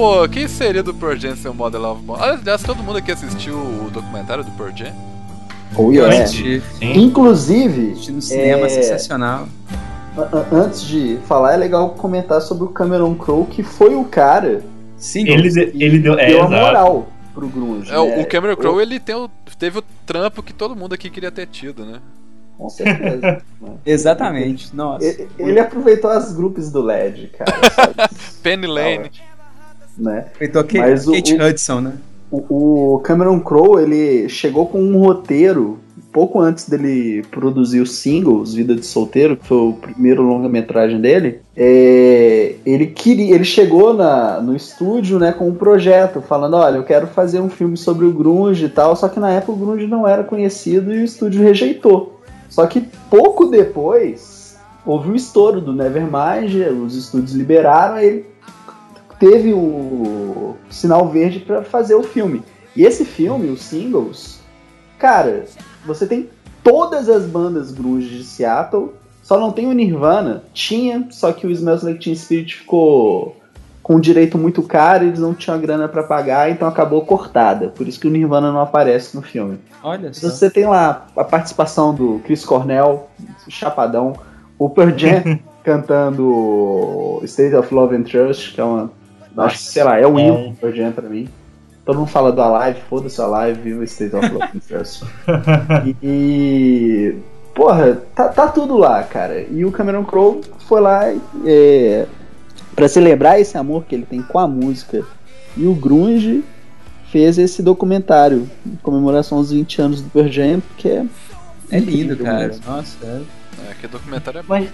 Pô, quem seria do Pearl Jam sem o Modern Love Bone? Aliás, todo mundo aqui assistiu o documentário do Pearl Jam? Oh, yeah. Assisti. Inclusive, no cinema, é, sensacional. a- a- antes de falar, é legal comentar sobre o Cameron Crowe, que foi o cara Sim, Ele, ele deu. que É, deu a exato. moral pro grunge. É, o- né? o Cameron Crowe, ele tem o- teve o trampo que todo mundo aqui queria ter tido, né? Com certeza. [laughs] Exatamente. Nossa. ele, ele aproveitou as grupos do LED, cara. [laughs] Penny Lane. Né? Feitou Kate, Mas o- Kate Hudson, né? O, o Cameron Crowe, ele chegou com um roteiro pouco antes dele produzir os singles Vida de Solteiro, que foi o primeiro longa-metragem dele. É, ele queria, ele chegou na, no estúdio, né, com um projeto, falando, olha, eu quero fazer um filme sobre o grunge e tal, só que na época o grunge não era conhecido e o estúdio rejeitou. Só que pouco depois houve o estouro do Nevermind, os estúdios liberaram, aí ele teve o sinal verde pra fazer o filme. E esse filme, os singles, cara, você tem todas as bandas grunge de Seattle, só não tem o Nirvana. Tinha, só que o Smells Like Teen Spirit ficou com um direito muito caro, eles não tinham a grana pra pagar, então acabou cortada. Por isso que o Nirvana não aparece no filme. Olha só. Você tem lá a participação do Chris Cornell, Chapadão, o Pearl Jam [laughs] cantando State of Love and Trust, que é uma. Acho que, sei lá, é o É. Pearl Jam pra mim. Todo mundo fala do Alive, foda-se o Alive, viva State of Love. [laughs] E. e- Porra, tá, tá tudo lá, cara. E o Cameron Crowe foi lá é, para celebrar esse amor que ele tem com a música e o grunge fez esse documentário em comemoração aos 20 anos do Pearl Jam, que é É lindo, cara. mesmo. Nossa, é. É, que documentário é Mas,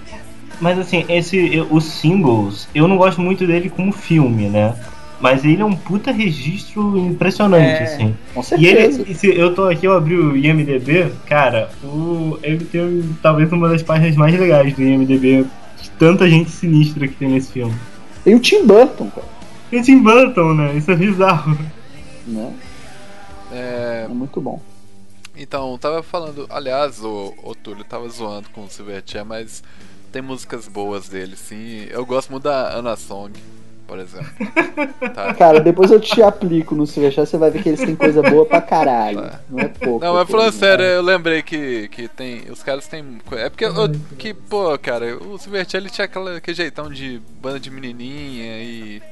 mas assim, esse, os singles, eu não gosto muito dele como filme, né? Mas ele é um puta registro impressionante, É. assim. Com E ele, certeza. e se eu tô aqui, eu abri o IMDB, cara, o, ele tem talvez uma das páginas mais legais do IMDB, de tanta gente sinistra que tem nesse filme. Tem o Tim Burton, cara. Tem Tim Burton, né? Isso é bizarro. Né? É, É muito bom. Então, tava falando. Aliás, o, o Túlio tava zoando com o Silverchair, mas tem músicas boas dele, sim. Eu gosto muito da Anna Song, por exemplo. [laughs] Tá? Cara, depois eu te aplico no Silverchair, você vai ver que eles têm coisa boa pra caralho. Não é pouco. Não, mas falando sério, eu lembrei que, que tem. Os caras têm. É porque. eu- que, pô, cara, o Silverchair ele tinha aquela, aquele jeitão de banda de menininha e.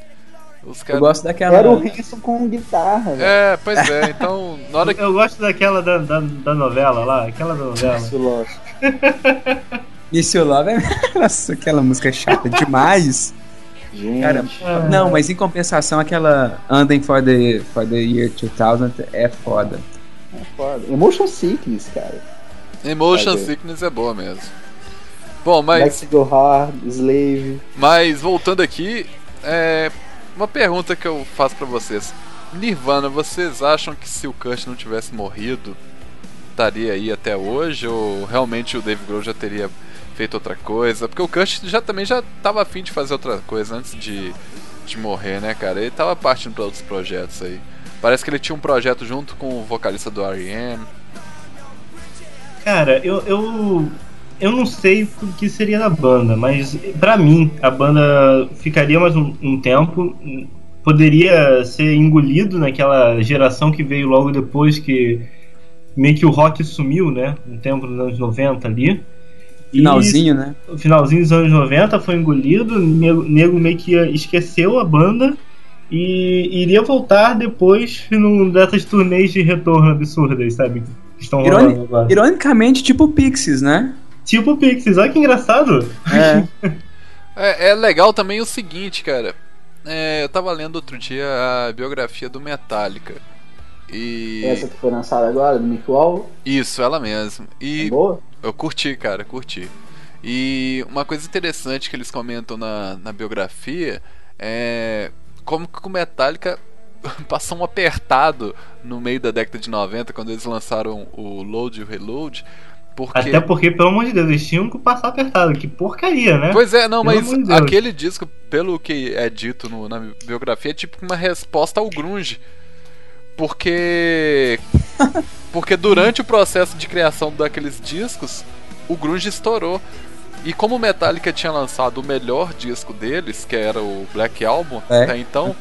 Os Eu caras. gosto daquela. Era o Hanson com guitarra, velho. É, pois é, então. Na hora que. Eu gosto daquela da, da, da novela lá, aquela da novela. Isso, lógico. [laughs] Miss You Love é. [laughs] Nossa, aquela música é chata demais. Gente. Cara, Ah. Não, mas em compensação, aquela Andem for the, for the Year 2000 é foda. é foda. Emotion Sickness, cara. Emotion. Sickness é boa mesmo. Bom, mas. Go Hard, Slave. Mas voltando aqui, é uma pergunta que eu faço pra vocês. Nirvana, vocês acham que se o Kurt não tivesse morrido, estaria aí até hoje ou realmente o Dave Grohl já teria feito outra coisa? Porque o Kurt já também já tava afim de fazer outra coisa antes de, de morrer, né, cara? Ele tava partindo pra outros projetos aí. Parece que ele tinha um projeto junto com o vocalista do R.E.M. Cara, eu, eu, eu não sei o que seria da banda, mas pra mim a banda ficaria mais um, um tempo, poderia ser engolido naquela geração que veio logo depois que meio que o rock sumiu, né? Um tempo nos anos 90 ali. E Finalzinho, né? o finalzinho dos anos 90 foi engolido, o nego, nego meio que esqueceu a banda e iria voltar depois num dessas turnês de retorno absurdas, sabe? Que estão Ironi- rolando agora. Ironicamente, tipo Pixies, né? Tipo Pixies, olha que engraçado. É. [laughs] É, é legal também o seguinte, cara. É, eu tava lendo outro dia a biografia do Metallica. E. Essa que foi lançada agora, do Mick Wall. Isso, ela mesma. E É boa? Eu curti, cara, curti. E uma coisa interessante que eles comentam na, na biografia é como que o Metallica [laughs] passou um apertado no meio da década de 90, quando eles lançaram o Load e o Reload. Porque... Até porque, pelo amor de Deus, eles tinham que passar apertado. Que porcaria, né? Pois é, não, Pelo mas de aquele disco, pelo que é dito no- na biografia, é tipo uma resposta ao grunge. Porque porque durante o processo de criação daqueles discos, o grunge estourou. E como o Metallica tinha lançado o melhor disco deles, que era o Black Album, é. até então.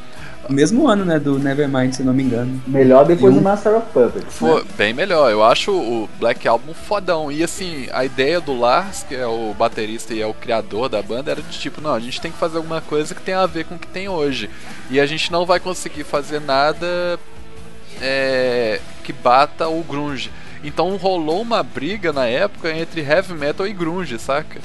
O mesmo ano, né, do Nevermind, se não me engano. Melhor depois do Master of Puppets. Foi né? bem melhor. Eu acho o Black Album fodão. E assim, a ideia do Lars, que é o baterista e é o criador da banda, era de tipo, não, a gente tem que fazer alguma coisa que tenha a ver com o que tem hoje. E a gente não vai conseguir fazer nada é, que bata o grunge. Então rolou uma briga na época entre heavy metal e grunge, saca?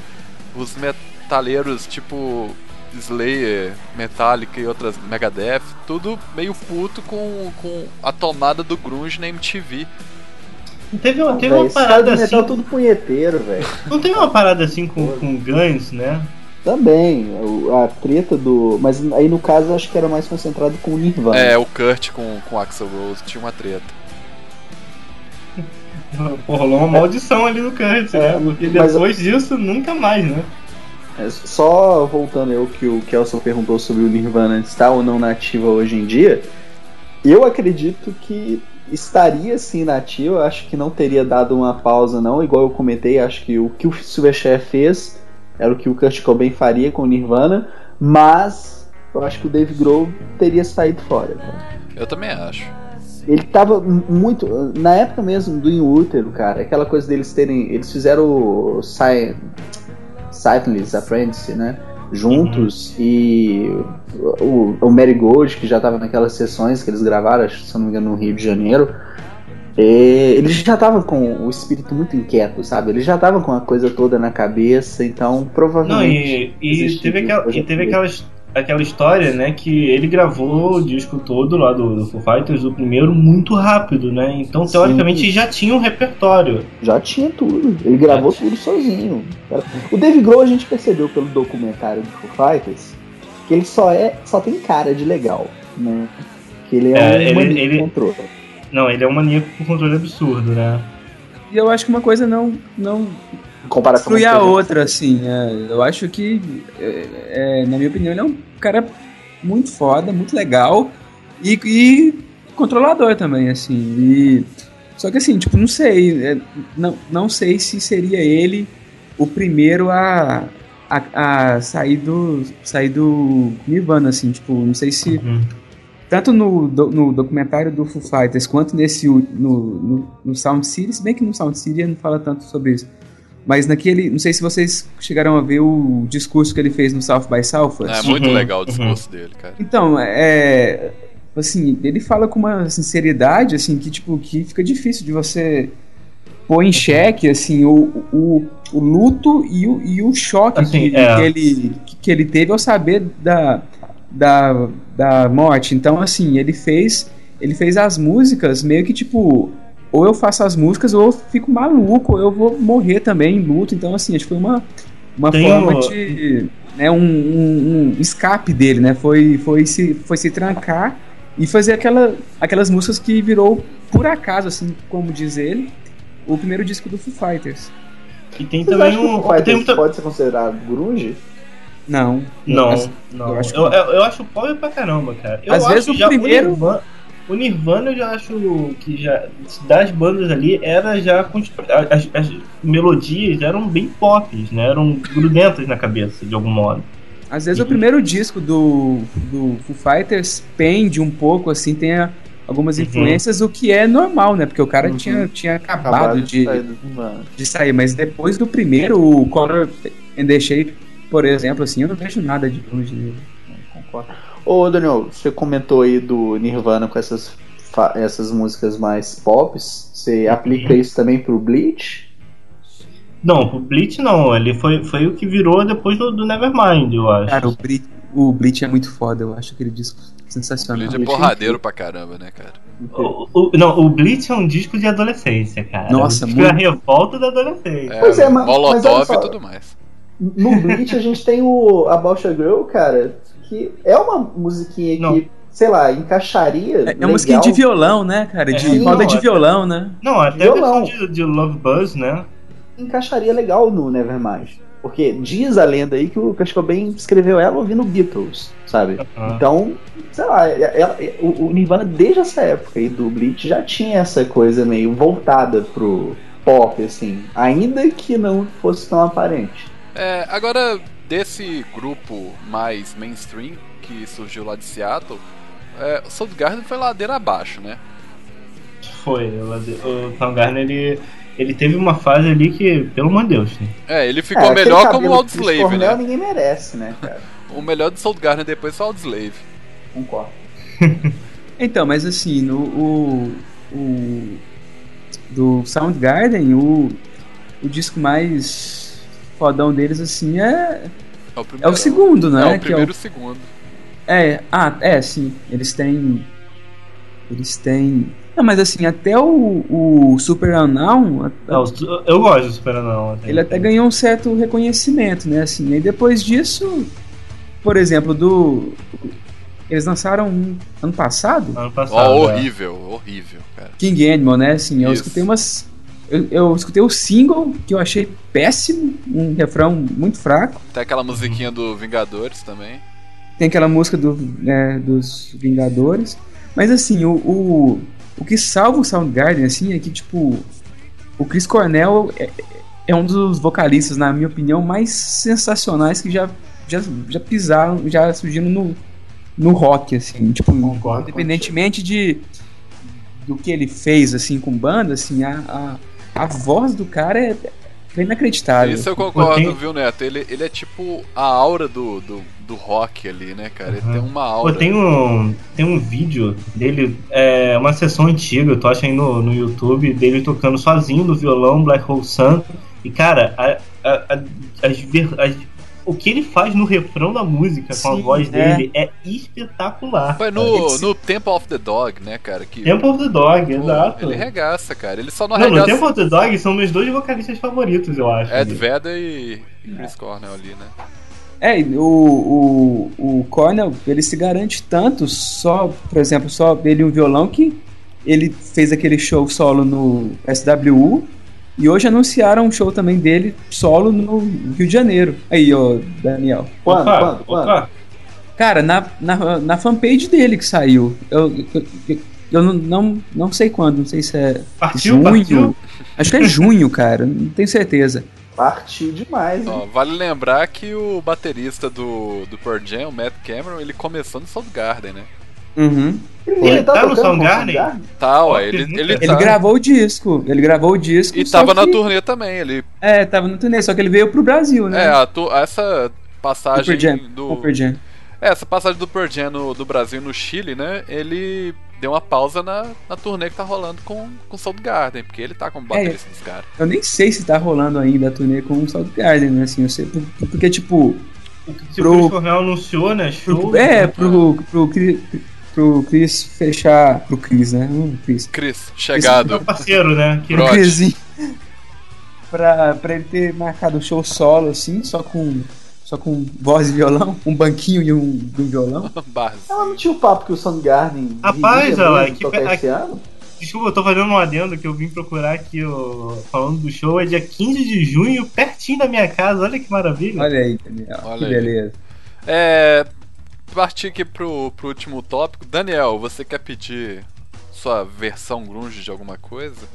Os metaleiros tipo Slayer, Metallica e outras Megadeth, tudo meio puto com, com a tomada do grunge na MTV. Não teve uma, teve uma parada assim. Metal tudo punheteiro, velho. Não teve uma parada assim com, com Guns, né? Também, a treta do. Mas aí no caso acho que era mais concentrado com o Nirvana. É, o Kurt com, com o Axel Rose tinha uma treta. [laughs] Rolou uma maldição ali no Kurt, é, né? Porque depois disso, nunca mais, né? É, só voltando ao que o Kelson perguntou sobre o Nirvana estar ou não nativa hoje em dia, eu acredito que estaria sim nativa, acho que não teria dado uma pausa não, igual eu comentei, acho que o que o Silverchair fez era o que o Kurt Cobain faria com o Nirvana, mas eu acho que o Dave Grohl teria saído fora. Cara. Eu também acho ele tava muito. Na época mesmo do In Utero, cara, aquela coisa deles terem. Eles fizeram o Sightless Apprentice, né? Juntos uhum. e o, o Mary Gold, que já tava naquelas sessões que eles gravaram, se não me engano, no Rio de Janeiro. Ele já tava com o espírito muito inquieto, sabe? Ele já tava com a coisa toda na cabeça, então provavelmente. Não, e, e teve, aquela, e teve aquelas aquela história, né, que ele gravou o disco todo lá do, do Foo Fighters, o primeiro, muito rápido, né? Então, teoricamente, Sim. já tinha um repertório. Já tinha tudo. Ele gravou tudo sozinho. O Dave Grohl a gente percebeu pelo documentário do Foo Fighters que ele só é, só tem cara de legal, né? Que ele é, é um ele, ele... controle. Não, ele é um maníaco com controle absurdo, né? E eu acho que uma coisa não, não comparação exclui a outra, assim. É, eu acho que, é, é, na minha opinião, ele é um cara muito foda, muito legal e, e controlador também, assim. E, só que assim, tipo, não sei, é, não, não sei se seria ele o primeiro a, a, a sair do sair do Nirvana, assim, tipo, não sei se uhum. Tanto no, do, no documentário do Foo Fighters quanto nesse no, no, no Sound City, se bem que no Sound City não fala tanto sobre isso mas naquele. Não sei se vocês chegaram a ver o discurso que ele fez no South by Southwest. É muito uhum, legal o discurso uhum. dele, cara. Então, é. Assim, ele fala com uma sinceridade, assim, que, tipo, que fica difícil de você pôr em xeque, assim, o, o, o luto e o, e o choque assim, que, é. que, ele, que ele teve ao saber da, da, da morte. Então, assim, ele fez. Ele fez as músicas meio que, tipo ou eu faço as músicas ou eu fico maluco, ou eu vou morrer também em luto. Então, assim, acho que foi uma, uma forma de. Né, um, um, um, escape dele, né? Foi, foi, se, foi se trancar e fazer aquela, aquelas músicas que virou, por acaso, assim, como diz ele, o primeiro disco do Foo Fighters. E tem Vocês também um. Foo Fighters tem... pode ser considerado grunge? Não. Não, eu, não. Eu acho, eu, eu, eu acho pobre pra caramba, cara. Eu Às vezes o primeiro. O o Nirvana eu já acho que já das bandas ali era já as, as melodias eram bem pop, né? Eram grudentas na cabeça de algum modo. Às vezes e... o primeiro disco do, do Foo Fighters pende um pouco, assim, tem a, algumas uhum. influências, o que é normal, né? Porque o cara uhum. tinha, tinha acabado, acabado de, de, sair de, sair Mas depois do primeiro, o Color and the Shape, por exemplo, assim, eu não vejo nada de longe dele. Concordo. Ô, Daniel, você comentou aí do Nirvana com essas, essas músicas mais pops. Você uhum. aplica isso também pro Bleach? Não, pro Bleach não. Ele foi, foi o que virou depois do, do Nevermind, eu acho. Cara, o Bleach, o Bleach é muito foda, eu acho aquele disco sensacional. O Bleach é porradeiro pra caramba, né, cara? O, o, não, o Bleach é um disco de adolescência, cara. Nossa, muito... É a revolta da adolescência. É, pois é, mas, Molotov mas e tudo mais. No Bleach a gente tem o About a Girl, cara, que é uma musiquinha não. que, sei lá, encaixaria. É, é uma musiquinha de violão, né, cara? De é, roda de violão, né? Não, até violão. De, de Love Buzz, né? Encaixaria legal no Nevermind. Porque diz a lenda aí que o bem escreveu ela ouvindo Beatles, sabe? Uhum. Então, sei lá, ela, o, o, Nirvana desde essa época aí do Bleach já tinha essa coisa meio voltada pro pop, assim, ainda que não fosse tão aparente. É, agora, desse grupo mais mainstream que surgiu lá de Seattle, é, o Soundgarden foi ladeira abaixo, né? Foi, o Soundgarden ele, ele teve uma fase ali que, pelo amor de Deus, né? É, ele ficou é, melhor como o Audioslave, né? ninguém merece, né, cara? o melhor do Soundgarden depois foi o Audioslave. Concordo. [laughs] então, mas assim, no, o, o do Soundgarden, o, o disco mais fodão deles, assim, é. É o, é o segundo, né? É o primeiro e é o segundo. É, ah, é, sim. Eles têm. Eles têm. Não, mas assim, até o, o Super Anão. Não, eu gosto do Super Anão. Ele até ganhou um certo reconhecimento, né? Assim, e depois disso, por exemplo, do. Eles lançaram um ano passado? Ano passado. Oh, horrível, é. horrível, cara. King Animal, né? Assim, eu Isso. escutei umas. Eu, eu, escutei o single que eu achei péssimo, um refrão muito fraco. Tem aquela musiquinha do Vingadores também. Tem aquela música do, né, dos Vingadores. Mas assim, o, o, o que salva o Soundgarden, assim, é que, tipo, o Chris Cornell é, é um dos vocalistas, na minha opinião, mais sensacionais que já, já, já pisaram, já surgiram no, no rock, assim, tipo, Concordo, independentemente de do que ele fez, assim, com banda, assim, a, a, a voz do cara é, é inacreditável. Isso eu concordo, viu, Neto? Ele, ele é tipo a aura do, do, do rock ali, né, cara? Ele uhum. tem uma aura. Pô, tem um, tem um vídeo dele, é uma sessão antiga, eu tô achando no, no YouTube, dele tocando sozinho no violão Black Hole Sun. E, cara, a, a, a, as, as o que ele faz no refrão da música Sim, com a voz é. dele é espetacular. Foi no, no Temple of the Dog, né, cara? Que, Temple of the Dog, pô, exato. Ele regaça, cara. Ele só não, não arregaça. No Temple of the Dog são meus dois vocalistas favoritos, eu acho. Ed Vedder e, Chris Cornell ali, né? É, o, o, o Cornell, ele se garante tanto só, por exemplo, só ele um violão que ele fez aquele show solo no SWU e hoje anunciaram um show também dele solo no Rio de Janeiro. Aí, ó, Daniel. Quando? Quando? Quando? Cara, na, na, na fanpage dele que saiu. Eu, eu, eu, eu não, não, não sei quando, não sei se é partiu, junho. Partiu. Acho que é junho, cara, não tenho certeza. Partiu demais. Ó, vale lembrar que o baterista do, do Pearl Jam, o Matt Cameron, ele começou no Soundgarden, né? Uhum. Ele, ele tá, tá no Soundgarden? Tá, ué, ele, ele, ele tá. gravou o disco. Ele gravou o disco. E tava que... na turnê também. Ele... É, tava na turnê, só que ele veio pro Brasil, né? É, a tu... essa passagem do. do... É, essa passagem do Pearl Jam no, do Brasil no Chile, né? Ele deu uma pausa na, na turnê que tá rolando com, com o Soundgarden, porque ele tá como é, baterista é, dos caras. Eu nem sei se tá rolando ainda a turnê com o Soundgarden, né? Assim, eu sei, porque, tipo. Se pro, o Chris anunciou, né? Show, pro, é, pro, pro, pro, pro Chris fechar. Pro Chris, né? Hum, Chris. Chris, chegado. Chris, parceiro, né? Que pro Chris. [laughs] pra, pra ele ter marcado o show solo, assim, só com só com voz e violão, um banquinho e um, um violão. [laughs] Ela não tinha o papo que o Soundgarden. Rapaz, ela, que, aqui, Desculpa, eu tô fazendo um adendo que eu vim procurar aqui, ó, falando do show, é dia 15 de junho, pertinho da minha casa, olha que maravilha. Olha aí, Daniel, olha que aí. beleza. É, partir aqui pro, pro último tópico. Daniel, você quer pedir sua versão grunge de alguma coisa?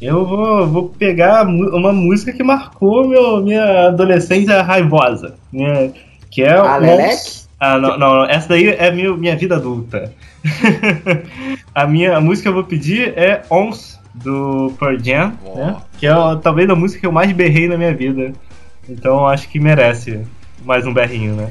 Eu vou, vou pegar uma música que marcou meu, minha adolescência raivosa. Né? Que é a Lelec? Ah, não, não, essa daí é minha, minha vida adulta. [laughs] a minha a música que eu vou pedir é Ons, do Pearl Jam, né? que é talvez a música que eu mais berrei na minha vida. Então acho que merece mais um berrinho, né?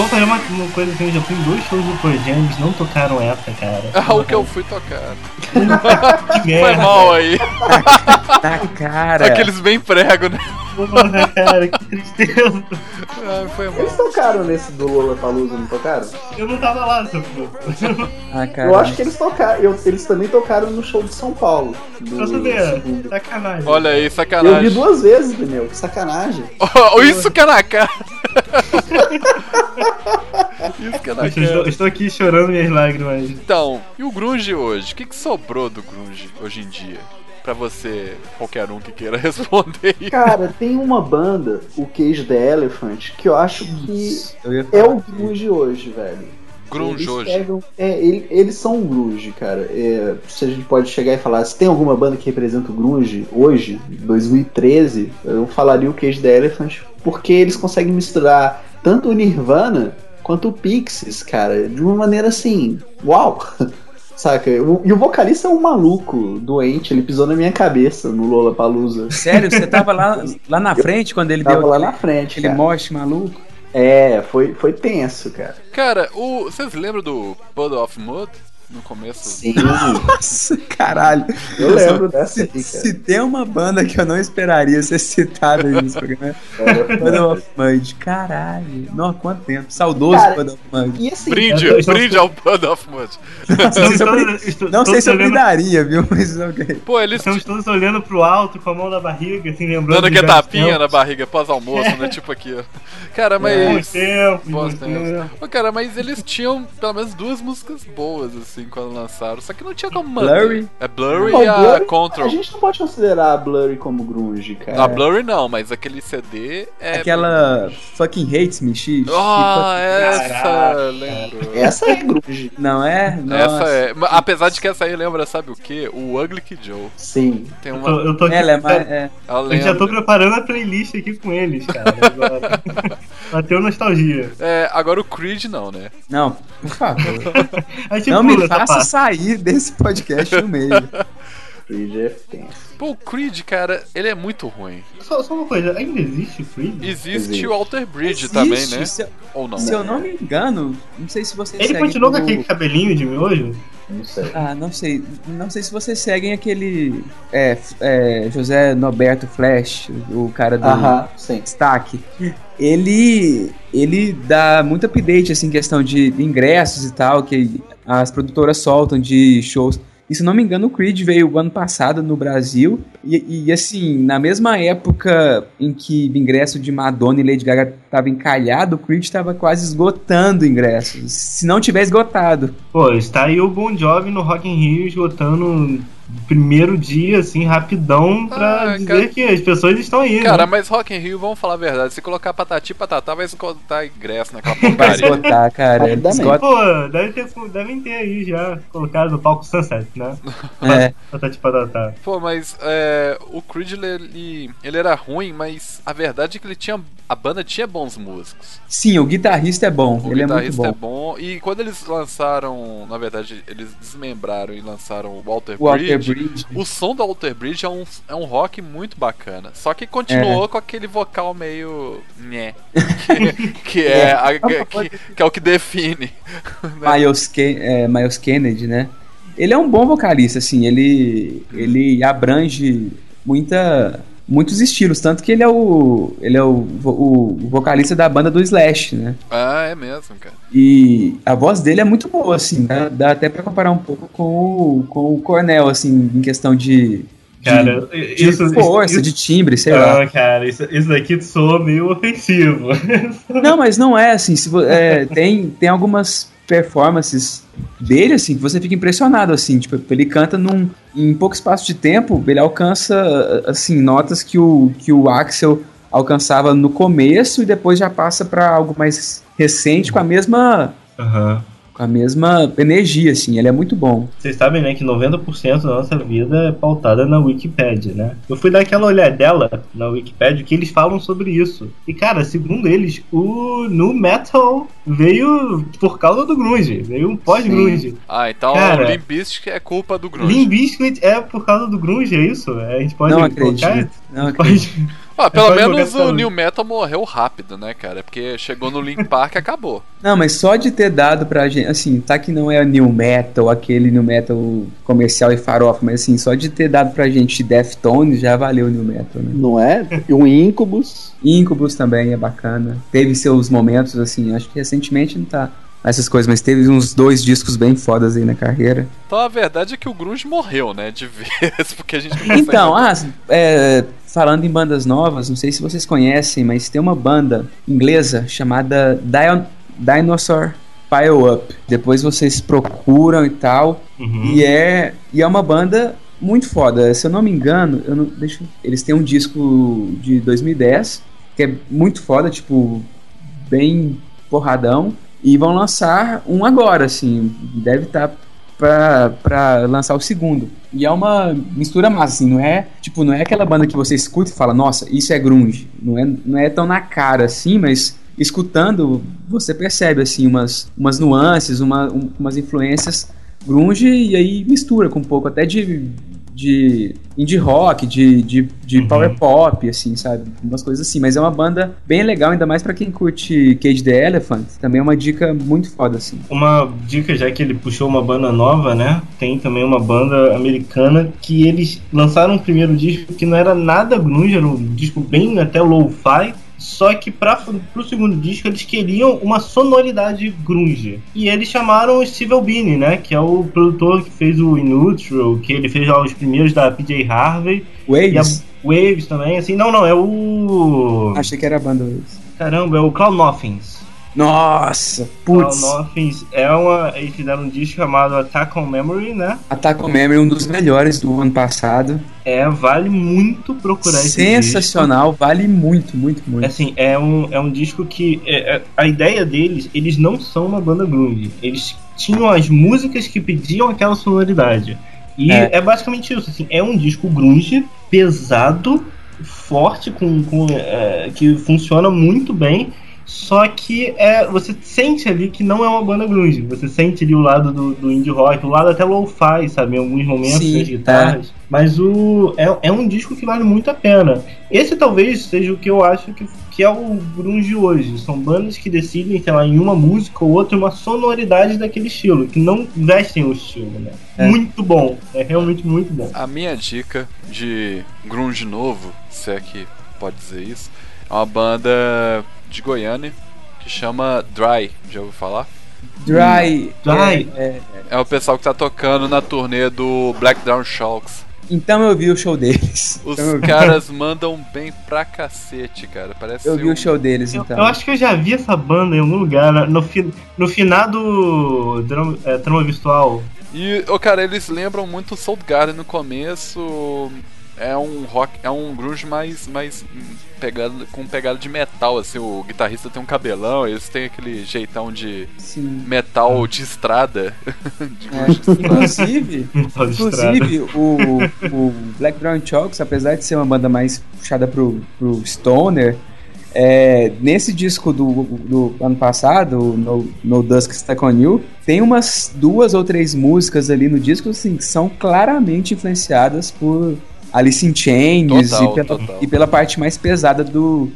Eu vou fazer uma, uma coisa assim, eu já fui em dois shows do Pearl Jam, eles não tocaram essa, cara. Ah, [laughs] o que eu fui tocar. [laughs] Que Foi merda. mal aí. Na cara. Aqueles bem prego, né? Porra, cara, que tristeza. Ah, foi mal. Eles tocaram nesse do Lollapalooza, não tocaram? Eu não tava lá, seu. Ah, cara. Eu acho que eles tocaram. eu- eles também tocaram no show de São Paulo. do Pra saber, segundo. sacanagem. Olha aí, Eu vi sacanagem. duas vezes, Daniel. Que sacanagem. Oh, [laughs] isso que é na cara. [laughs] isso que é na Eu estou, estou aqui chorando minhas lágrimas. Então, e o grunge hoje? O que, que sobrou do grunge hoje em dia? Pra você, qualquer um que queira [laughs] responder aí. Cara, tem uma banda, o Cage the Elephant, que eu acho que Eu é o grunge hoje, velho. Grunge Eles hoje. pegam- é, ele- eles são um grunge, cara. É, se a gente pode chegar e falar, se tem alguma banda que representa o grunge hoje, 2013, eu falaria o Cage the Elephant, porque eles conseguem misturar tanto o Nirvana quanto o Pixies, cara, de uma maneira assim, uau! [laughs] Saca? O- E o vocalista é um maluco, doente, ele pisou na minha cabeça no Lollapalooza. Sério, você [laughs] tava lá, lá na frente quando ele Tava deu lá aquele, na frente, aquele cara. moche maluco? É, foi, foi tenso, cara. Cara, o, vocês lembram do Puddle of Mud? No começo? Sim, Nossa, caralho. eu lembro dessa Se, aí, cara. se tem uma banda que eu não esperaria ser citada aí nesse programa, É, [laughs] é Puddle of Mud. Caralho. Nossa, quanto tempo. Saudoso Cara, Puddle of Mud. E assim, Brinde, Eu tô- brinde ao Puddle of Mud. Não sei se eu, brin- Estamos- estou- não sei se eu todos olhando- brindaria, viu? Mas ok. Pô, eles Estamos todos olhando pro alto com a mão na barriga, assim, lembrando. dando velhos tapinha na tempos. barriga pós-almoço, né? Tipo aqui, ó. Cara, Bons mas. tempos, Bons bons tempos. tempos. Ô, cara, mas eles tinham pelo menos duas músicas boas, assim, quando lançaram. Só que não tinha como manter. Blurry? É Blurry Não, e a Blurry, Control. A gente não pode considerar a Blurry como grunge, cara. A Blurry não, mas aquele CD é. Aquela fucking hates me, X. Ah, essa, Caraca. lembro. Essa é grunge. Não é? Nossa. Essa é. Apesar de que essa aí lembra, sabe o quê? O Ugly Kid Joe. Sim. Tem Eu tô, uma. eu tô aqui, Ela é mais. É. Ela Eu já tô preparando a playlist aqui com eles, cara. Agora. [laughs] Bateu nostalgia. É, agora o Creed não, né? Não, por favor. [laughs] A gente Não pula me essa faça sair desse podcast no meio. [laughs] Creed é tenso. Pô, o Creed, cara, ele é muito ruim. Só, só uma coisa, ainda existe o Creed? Existe Existe. o Alter Bridge Existe, também, né? Se, Ou não? se eu não me engano, não sei se vocês Ele continuou com aquele cabelinho de miojo? Não sei. Ah, não sei. Não sei se vocês seguem aquele. É, é, José Norberto Flash, o cara do Aham, sim. destaque. Ele. Ele dá muito update, assim, em questão de ingressos e tal, que as produtoras soltam de shows. E se não me engano, o Creed veio o ano passado no Brasil. E, e, assim, na mesma época em que o ingresso de Madonna e Lady Gaga estava encalhado, o Creed estava quase esgotando ingressos. Se não tiver esgotado. Pô, está aí o Bon Jovi no Rock in Rio esgotando primeiro dia, assim, rapidão, pra Ah, dizer cara- que as pessoas estão aí, Cara, né? mas Rock in Rio, vamos falar a verdade. Se colocar patati e patatá, vai esgotar ingresso naquela [laughs] Vai porcaria. esgotar, cara. Esgota. Pô, deve ter, devem ter aí já colocado no palco Sunset, né? [laughs] É. Patati patatá. Pô, mas é, o Creed, ele, ele era ruim, mas a verdade é que ele tinha. A banda tinha bons músicos. Sim, o guitarrista é bom. O ele é muito guitarrista bom. é bom. E quando eles lançaram, na verdade, eles desmembraram e lançaram o Walter, Walter Bridge. Bridge. O som do Alter Bridge é um, é um rock muito bacana. Só que continuou É. com aquele vocal meio. Nhé. [laughs] Que, que é, a- que, que é o que define. [laughs] Miles, Ke- é, Miles Kennedy, né? Ele é um bom vocalista, assim, ele, ele abrange muita, muitos estilos, tanto que ele é o ele é o, o vocalista da banda do Slash, né? Ah, é mesmo, cara. E a voz dele é muito boa, assim, dá, dá até pra comparar um pouco com o, com o Cornell, assim, em questão de, Cara, de isso. força, isso, de timbre, sei lá. Ah, cara, isso, isso daqui soa meio ofensivo. Não, mas não é assim. Se é, tem, tem algumas performances dele, assim, que você fica impressionado, assim. Tipo, ele canta num, em pouco espaço de tempo, ele alcança, assim, notas que o, que o Axel alcançava no começo e depois já passa pra algo mais recente com a mesma Aham. A mesma energia, assim. Ele é muito bom. Vocês sabem, né, que 90% da nossa vida é pautada na Wikipédia, né? Eu fui dar aquela olhadela na Wikipédia que eles falam sobre isso. E, cara, segundo eles, o nu metal veio por causa do grunge. Veio um pós-grunge. Ah, então Cara, o Limp Bizkit é culpa do grunge. Limp Bizkit é por causa do grunge, é isso? A gente pode não colocar? acredito. Não Pode- acredito. [laughs] Ah, pelo menos o New Metal morreu rápido, né, cara? Porque chegou no Link Park e acabou. Não, mas só de ter dado pra gente, assim, tá que não é New Metal, aquele New Metal comercial e farofa, mas assim, só de ter dado pra gente Deftones já valeu o New Metal, né? Não é? E um Incubus. Incubus também é bacana. Teve seus momentos, assim, acho que recentemente não tá essas coisas, mas teve uns dois discos bem fodas aí na carreira. Então a verdade é que o Grunge morreu, né? De [laughs] vez, porque a gente não Então, ah, é, falando em bandas novas, não sei se vocês conhecem, mas tem uma banda inglesa chamada Dion Dinosaur Pile Up. Depois vocês procuram e tal. Uhum. E, é, e é uma banda muito foda. Se eu não me engano, eu não, deixa, eles têm um disco de 2010 que é muito foda, tipo, bem porradão. E vão lançar um agora, assim. Deve estar tá pra, pra lançar o segundo. E é uma mistura massa, assim, não é tipo, não é aquela banda que você escuta e fala, nossa, isso é grunge. Não é, não é tão na cara assim, mas escutando você percebe assim umas, umas nuances, uma, um, umas influências grunge e aí mistura com um pouco até de de indie rock, de, de, de uhum. power pop, assim, sabe? Umas coisas assim. Mas é uma banda bem legal, ainda mais para quem curte Cage the Elephant. Também é uma dica muito foda, assim. Uma dica, já que ele puxou uma banda nova, né? Tem também uma banda americana que eles lançaram um primeiro disco que não era nada grunge, era um disco bem até low-fi só que para o segundo disco eles queriam uma sonoridade grunge. E eles chamaram o Steve Albini, né? Que é o produtor que fez o Inutile, que ele fez os primeiros da PJ Harvey. Waves? Waves também, assim. Não, não, é o. Achei que era a banda Waves. Caramba, é o Cloud Nothings. Nossa, putz. Nothings é uma. Eles fizeram um disco chamado Attack on Memory, né? Attack on Memory, um dos melhores do ano passado. É, vale muito procurar esse Sensacional, vale muito, muito, muito. Assim, é um, é um disco que. É, é, a ideia deles, eles não são uma banda grunge. Eles tinham as músicas que pediam aquela sonoridade. E é, é basicamente isso, assim, é um disco grunge, pesado, forte, com, com é, que funciona muito bem só que é, você sente ali que não é uma banda grunge. Você sente ali o lado do, do indie rock, o lado até lo-fi, sabe? Em alguns momentos Sim, das guitarras. É. Mas o, é, é um disco que vale muito a pena. Esse talvez seja o que eu acho que, que é o grunge hoje. São bandas que decidem, sei lá, em uma música ou outra, uma sonoridade daquele estilo, que não vestem o estilo, né? É. Muito bom. É realmente muito bom. A minha dica de grunge novo, se é que pode dizer isso, é uma banda de Goiânia que chama Dry. Já ouviu falar? Dry. Dry. É, é, é, o pessoal que tá tocando na turnê do Black Down Sharks. Então eu vi o show deles. Os então caras mandam bem pra cacete, cara. Parece eu vi um... o show deles, então. Eu, eu, acho que eu já vi essa banda em algum lugar. No, fi, no finado drama, é, trama virtual. E, oh, cara, eles lembram muito o Garden no começo. É um rock, é um grunge mais, mais pegada, com pegada de metal, assim, o guitarrista tem um cabelão, eles têm aquele jeitão de Sim. metal de estrada. [laughs] de é, [laughs] estrada. Inclusive, inclusive o, o Black Brown Chalks, apesar de ser uma banda mais puxada pro, pro Stoner, é, nesse disco do, do, ano passado, no, no Dusk Stuck on You, tem umas duas ou três músicas ali no disco assim, que são claramente influenciadas por Alice in Chains total, e, pela, e pela parte mais pesada do,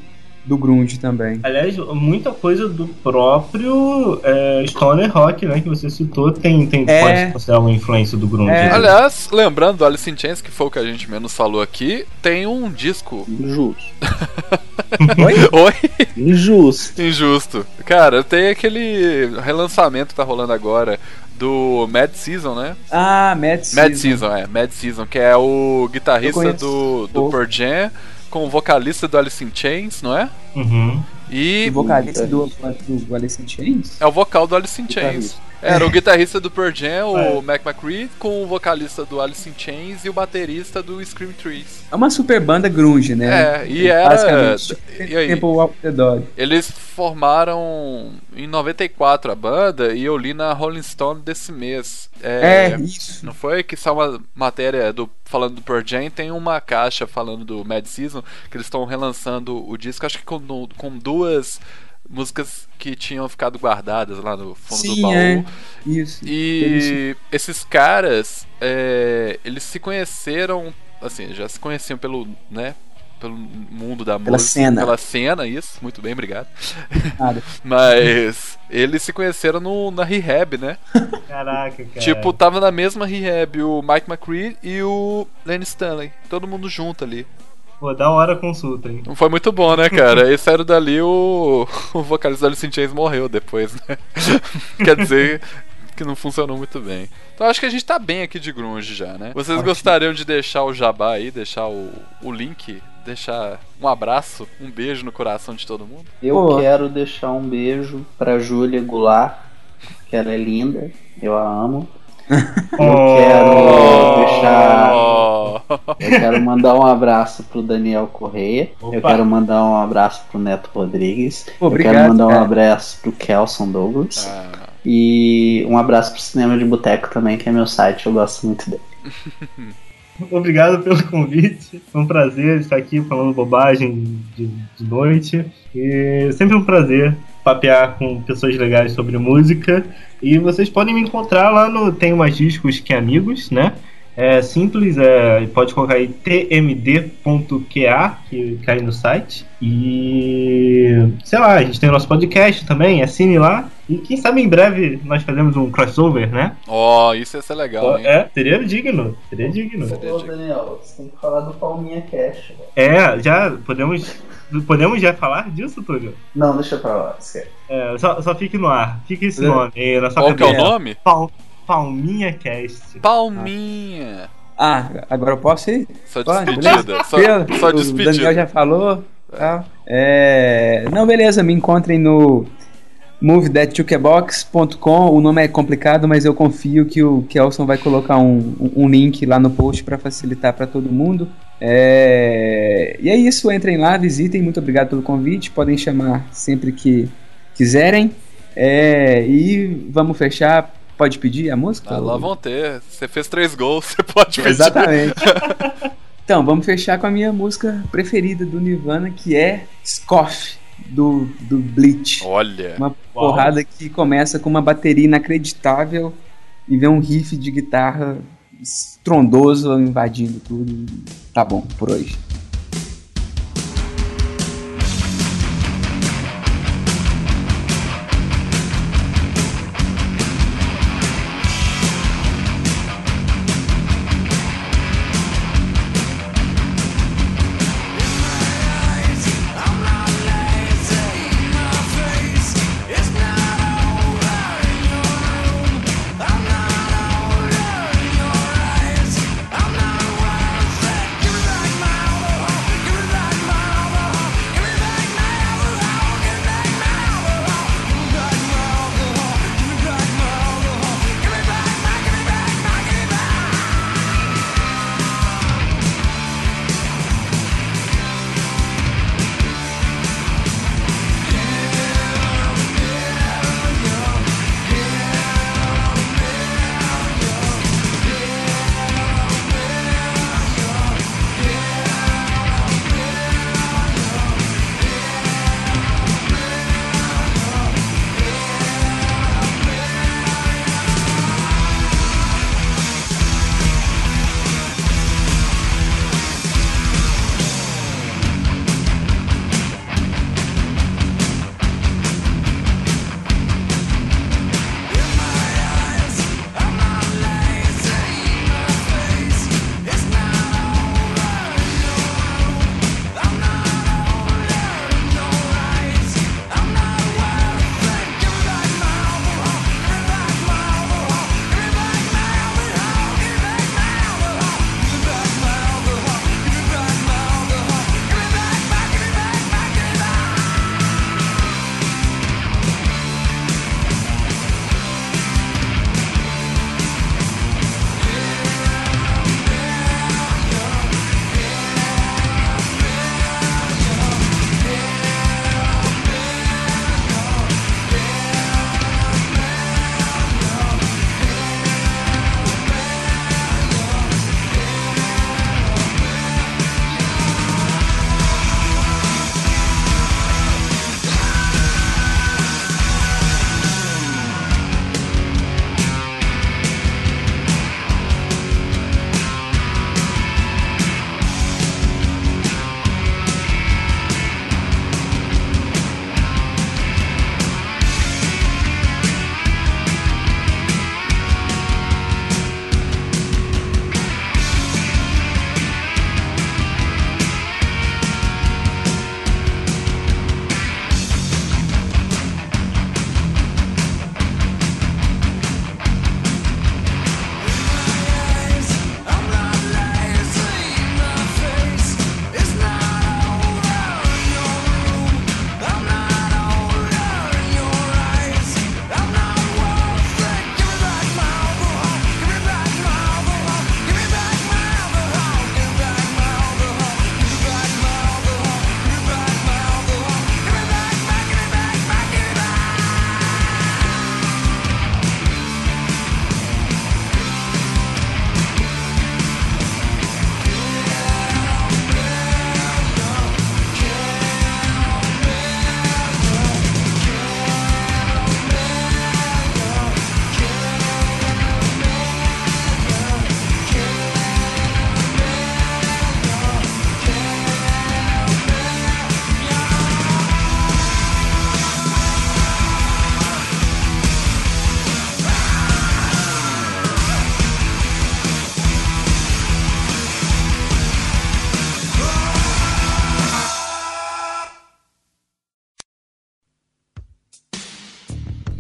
do grunge também. Aliás, muita coisa do próprio é, Stoner Rock, né, que você citou, tem, tem é... pode considerar uma influência do grunge. É... Aliás, lembrando do Alice in Chains, que foi o que a gente menos falou aqui, tem um disco. Injusto. [laughs] Oi? Oi? Injusto. Injusto. Cara, tem aquele relançamento que tá rolando agora do Mad Season, né? Ah, Mad Season. Mad Season, é. Mad Season, que é o guitarrista do, do Pearl Jam com o vocalista do Alice in Chains, não é? Uhum. E... O vocalista do, do Alice in Chains? É o vocal do Alice in Chains. Era o guitarrista do Pearl Jam, o é. Mac McCree, com o vocalista do Alice in Chains e o baterista do Scream Trees. É uma super banda grunge, né? É, e era... E aí, Temple the Dog. Eles formaram em 94 a banda e eu li na Rolling Stone desse mês. É, é isso. Não foi que só uma matéria do falando do Pearl Jam, tem uma caixa falando do Mad Season, que eles estão relançando o disco, acho que com, com duas músicas que tinham ficado guardadas lá no fundo Sim, do baú. É. Isso. E esses caras, é, eles se conheceram, assim, já se conheciam pelo, né, pelo mundo da pela música. Cena. Pela cena, isso. Muito bem, obrigado. [laughs] Mas eles se conheceram no, na Rehab, né? [laughs] Caraca, cara. Tipo, tava na mesma Rehab o Mike McCree e o Lenny Stanley. Todo mundo junto ali. Pô, da hora a consulta, hein? Foi muito bom, né, cara? E saiu dali o, [laughs] o vocalista do Alice in Chains morreu depois, né? [laughs] Quer dizer que não funcionou muito bem. Então acho que a gente tá bem aqui de grunge já, né? Vocês Ótimo. gostariam de deixar o jabá aí, deixar o, o link, deixar um abraço, um beijo no coração de todo mundo? Eu Pô. quero deixar um beijo pra Júlia Goulart, que ela é linda, eu a amo. [laughs] Eu quero deixar. [laughs] Eu quero mandar um abraço pro Daniel Correia. Opa. Eu quero mandar um abraço pro Neto Rodrigues. Obrigado, eu quero mandar cara. um abraço pro Kelson Douglas. Ah. E um abraço pro Cinema de Boteco também, que é meu site, eu gosto muito dele. [laughs] Obrigado pelo convite. Foi um prazer estar aqui falando bobagem de, de noite. E sempre um prazer papear com pessoas legais sobre música. E vocês podem me encontrar lá no Tenho Mais Discos Que Amigos, né? É simples, é, pode colocar aí tmd.qa, que cai no site. E sei lá, a gente tem o nosso podcast também, assine lá. E quem sabe em breve nós fazemos um crossover, né? Ó, oh, isso ia ser legal, hein? É, seria digno, seria digno. Ô, Daniel, você tem que falar do Palminha Cash. É, já podemos Podemos já falar disso, Túlio? Não, deixa pra lá. É, só, só fique no ar. Fique esse é. nome aí na sua Qual que é o nome? Pal, Palminha Cast. Palminha. Ah, agora eu posso ir? Só despedida. Só, só despedida. O Daniel já falou. Tá. É... Não, beleza, me encontrem no movethatchukebox.com. O nome é complicado, mas eu confio que o Kelson vai colocar um, um link lá no post para facilitar para todo mundo. É... E é isso, entrem lá, visitem. Muito obrigado pelo convite. Podem chamar sempre que quiserem. É... E vamos fechar Pode pedir a música? Ah, lá vão ter. Você fez três gols, [laughs] você pode pedir. Exatamente. então, vamos fechar com a minha música preferida do Nirvana, que é Scoff, do, do Bleach. Olha! Uma Uau. porrada que começa com uma bateria inacreditável e vem um riff de guitarra estrondoso invadindo tudo. Tá bom, por hoje.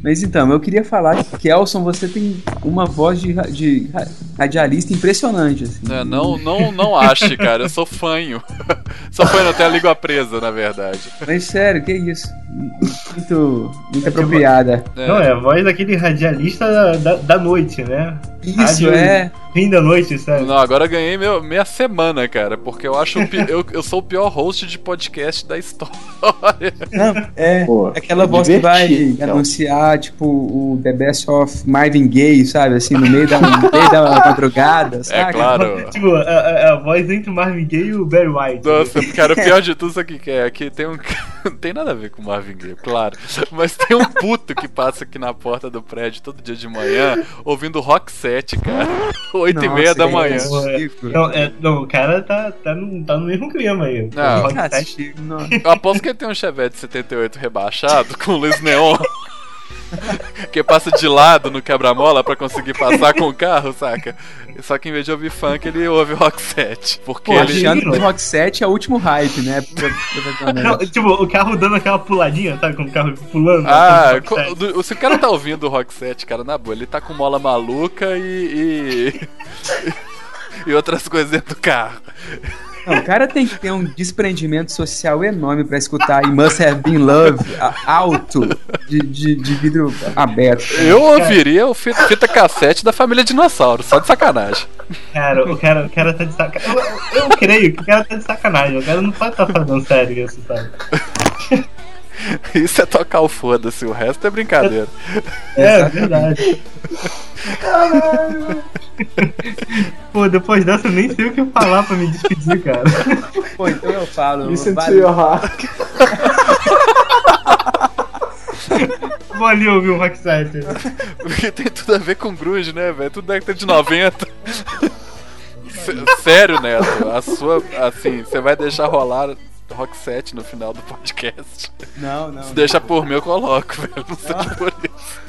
Mas então, eu queria falar que, Kelson, você tem uma voz de, de radialista impressionante. Assim. É, não, não, não ache, cara. Eu sou fanho. [laughs] sou fanho até a língua presa, na verdade. Mas sério, que isso? Muito, muito é apropriada. É. Não, é a voz daquele radialista da, da, da noite, né? Isso, Rádio é. Fim da noite, sério. Não, agora eu ganhei meu, minha semana, cara, porque eu acho eu, eu sou o pior host de podcast da história. [laughs] Não, é Pô, aquela voz que vai anunciar, tipo, o The Best of Marvin Gaye, sabe? Assim, no meio da, no meio da madrugada, é sabe? É claro. [laughs] tipo, a, a, a, voz entre o Marvin Gaye e o Barry White. Nossa, cara, o pior [laughs] de tudo, sabe o que é? Aqui tem um. Não [laughs] tem nada a ver com o Marvin Gaye, claro. Mas tem um puto que passa aqui na porta do prédio todo dia de manhã ouvindo rock set, cara. [laughs] Oito e meia da manhã. Não, é, não, o cara tá, tá, no, tá no mesmo clima aí. Não, não. Eu aposto que ele tem um Chevette 78 rebaixado com luz neon. [laughs] [laughs] que passa de lado no quebra-mola para conseguir passar com o carro, saca? Só que em vez de ouvir funk, ele ouve rock set. Porque Pô, ele. Achando que rock set é o último hype, né? Não, tipo, o carro dando aquela puladinha, sabe? Com o carro pulando. Ah, se o cara tá ouvindo o rock set, cara, na boa, ele tá com mola maluca e. e, [laughs] e outras coisas dentro do carro. Não, o cara tem que ter um desprendimento social enorme pra escutar e Must Have Been Love alto de, de, de vidro aberto. Cara. Eu ouviria o fita, fita, cassete da família Dinossauro, só de sacanagem. Cara, o cara, o cara tá de sacanagem. Eu, eu, creio que o cara tá de sacanagem. O cara não pode estar tá falando sério isso, sabe? [laughs] Isso é tocar o foda-se, o resto é brincadeira. É, é verdade. Caralho. Pô, depois dessa eu nem sei o que falar pra me despedir, cara. Pô, então eu falo. To your heart. Vou ali ouvir o Rock Porque tem tudo a ver com grunge, né, velho? Tudo década de 90. [laughs] Sério, Neto, a sua, assim, você vai deixar rolar Rock 7 no final do podcast. Não, não. Se deixa por mim, eu coloco, velho. Não sei por isso.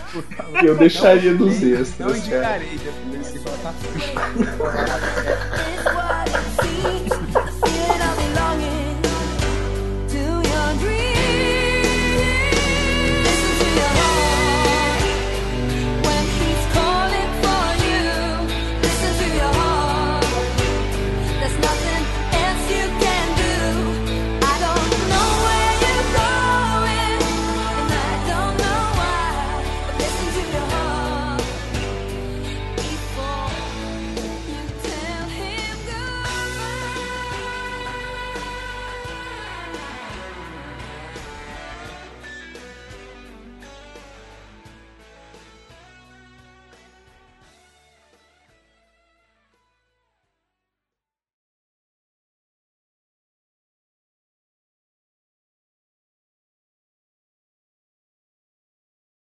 Eu deixaria dos extras. Não indicarei depois.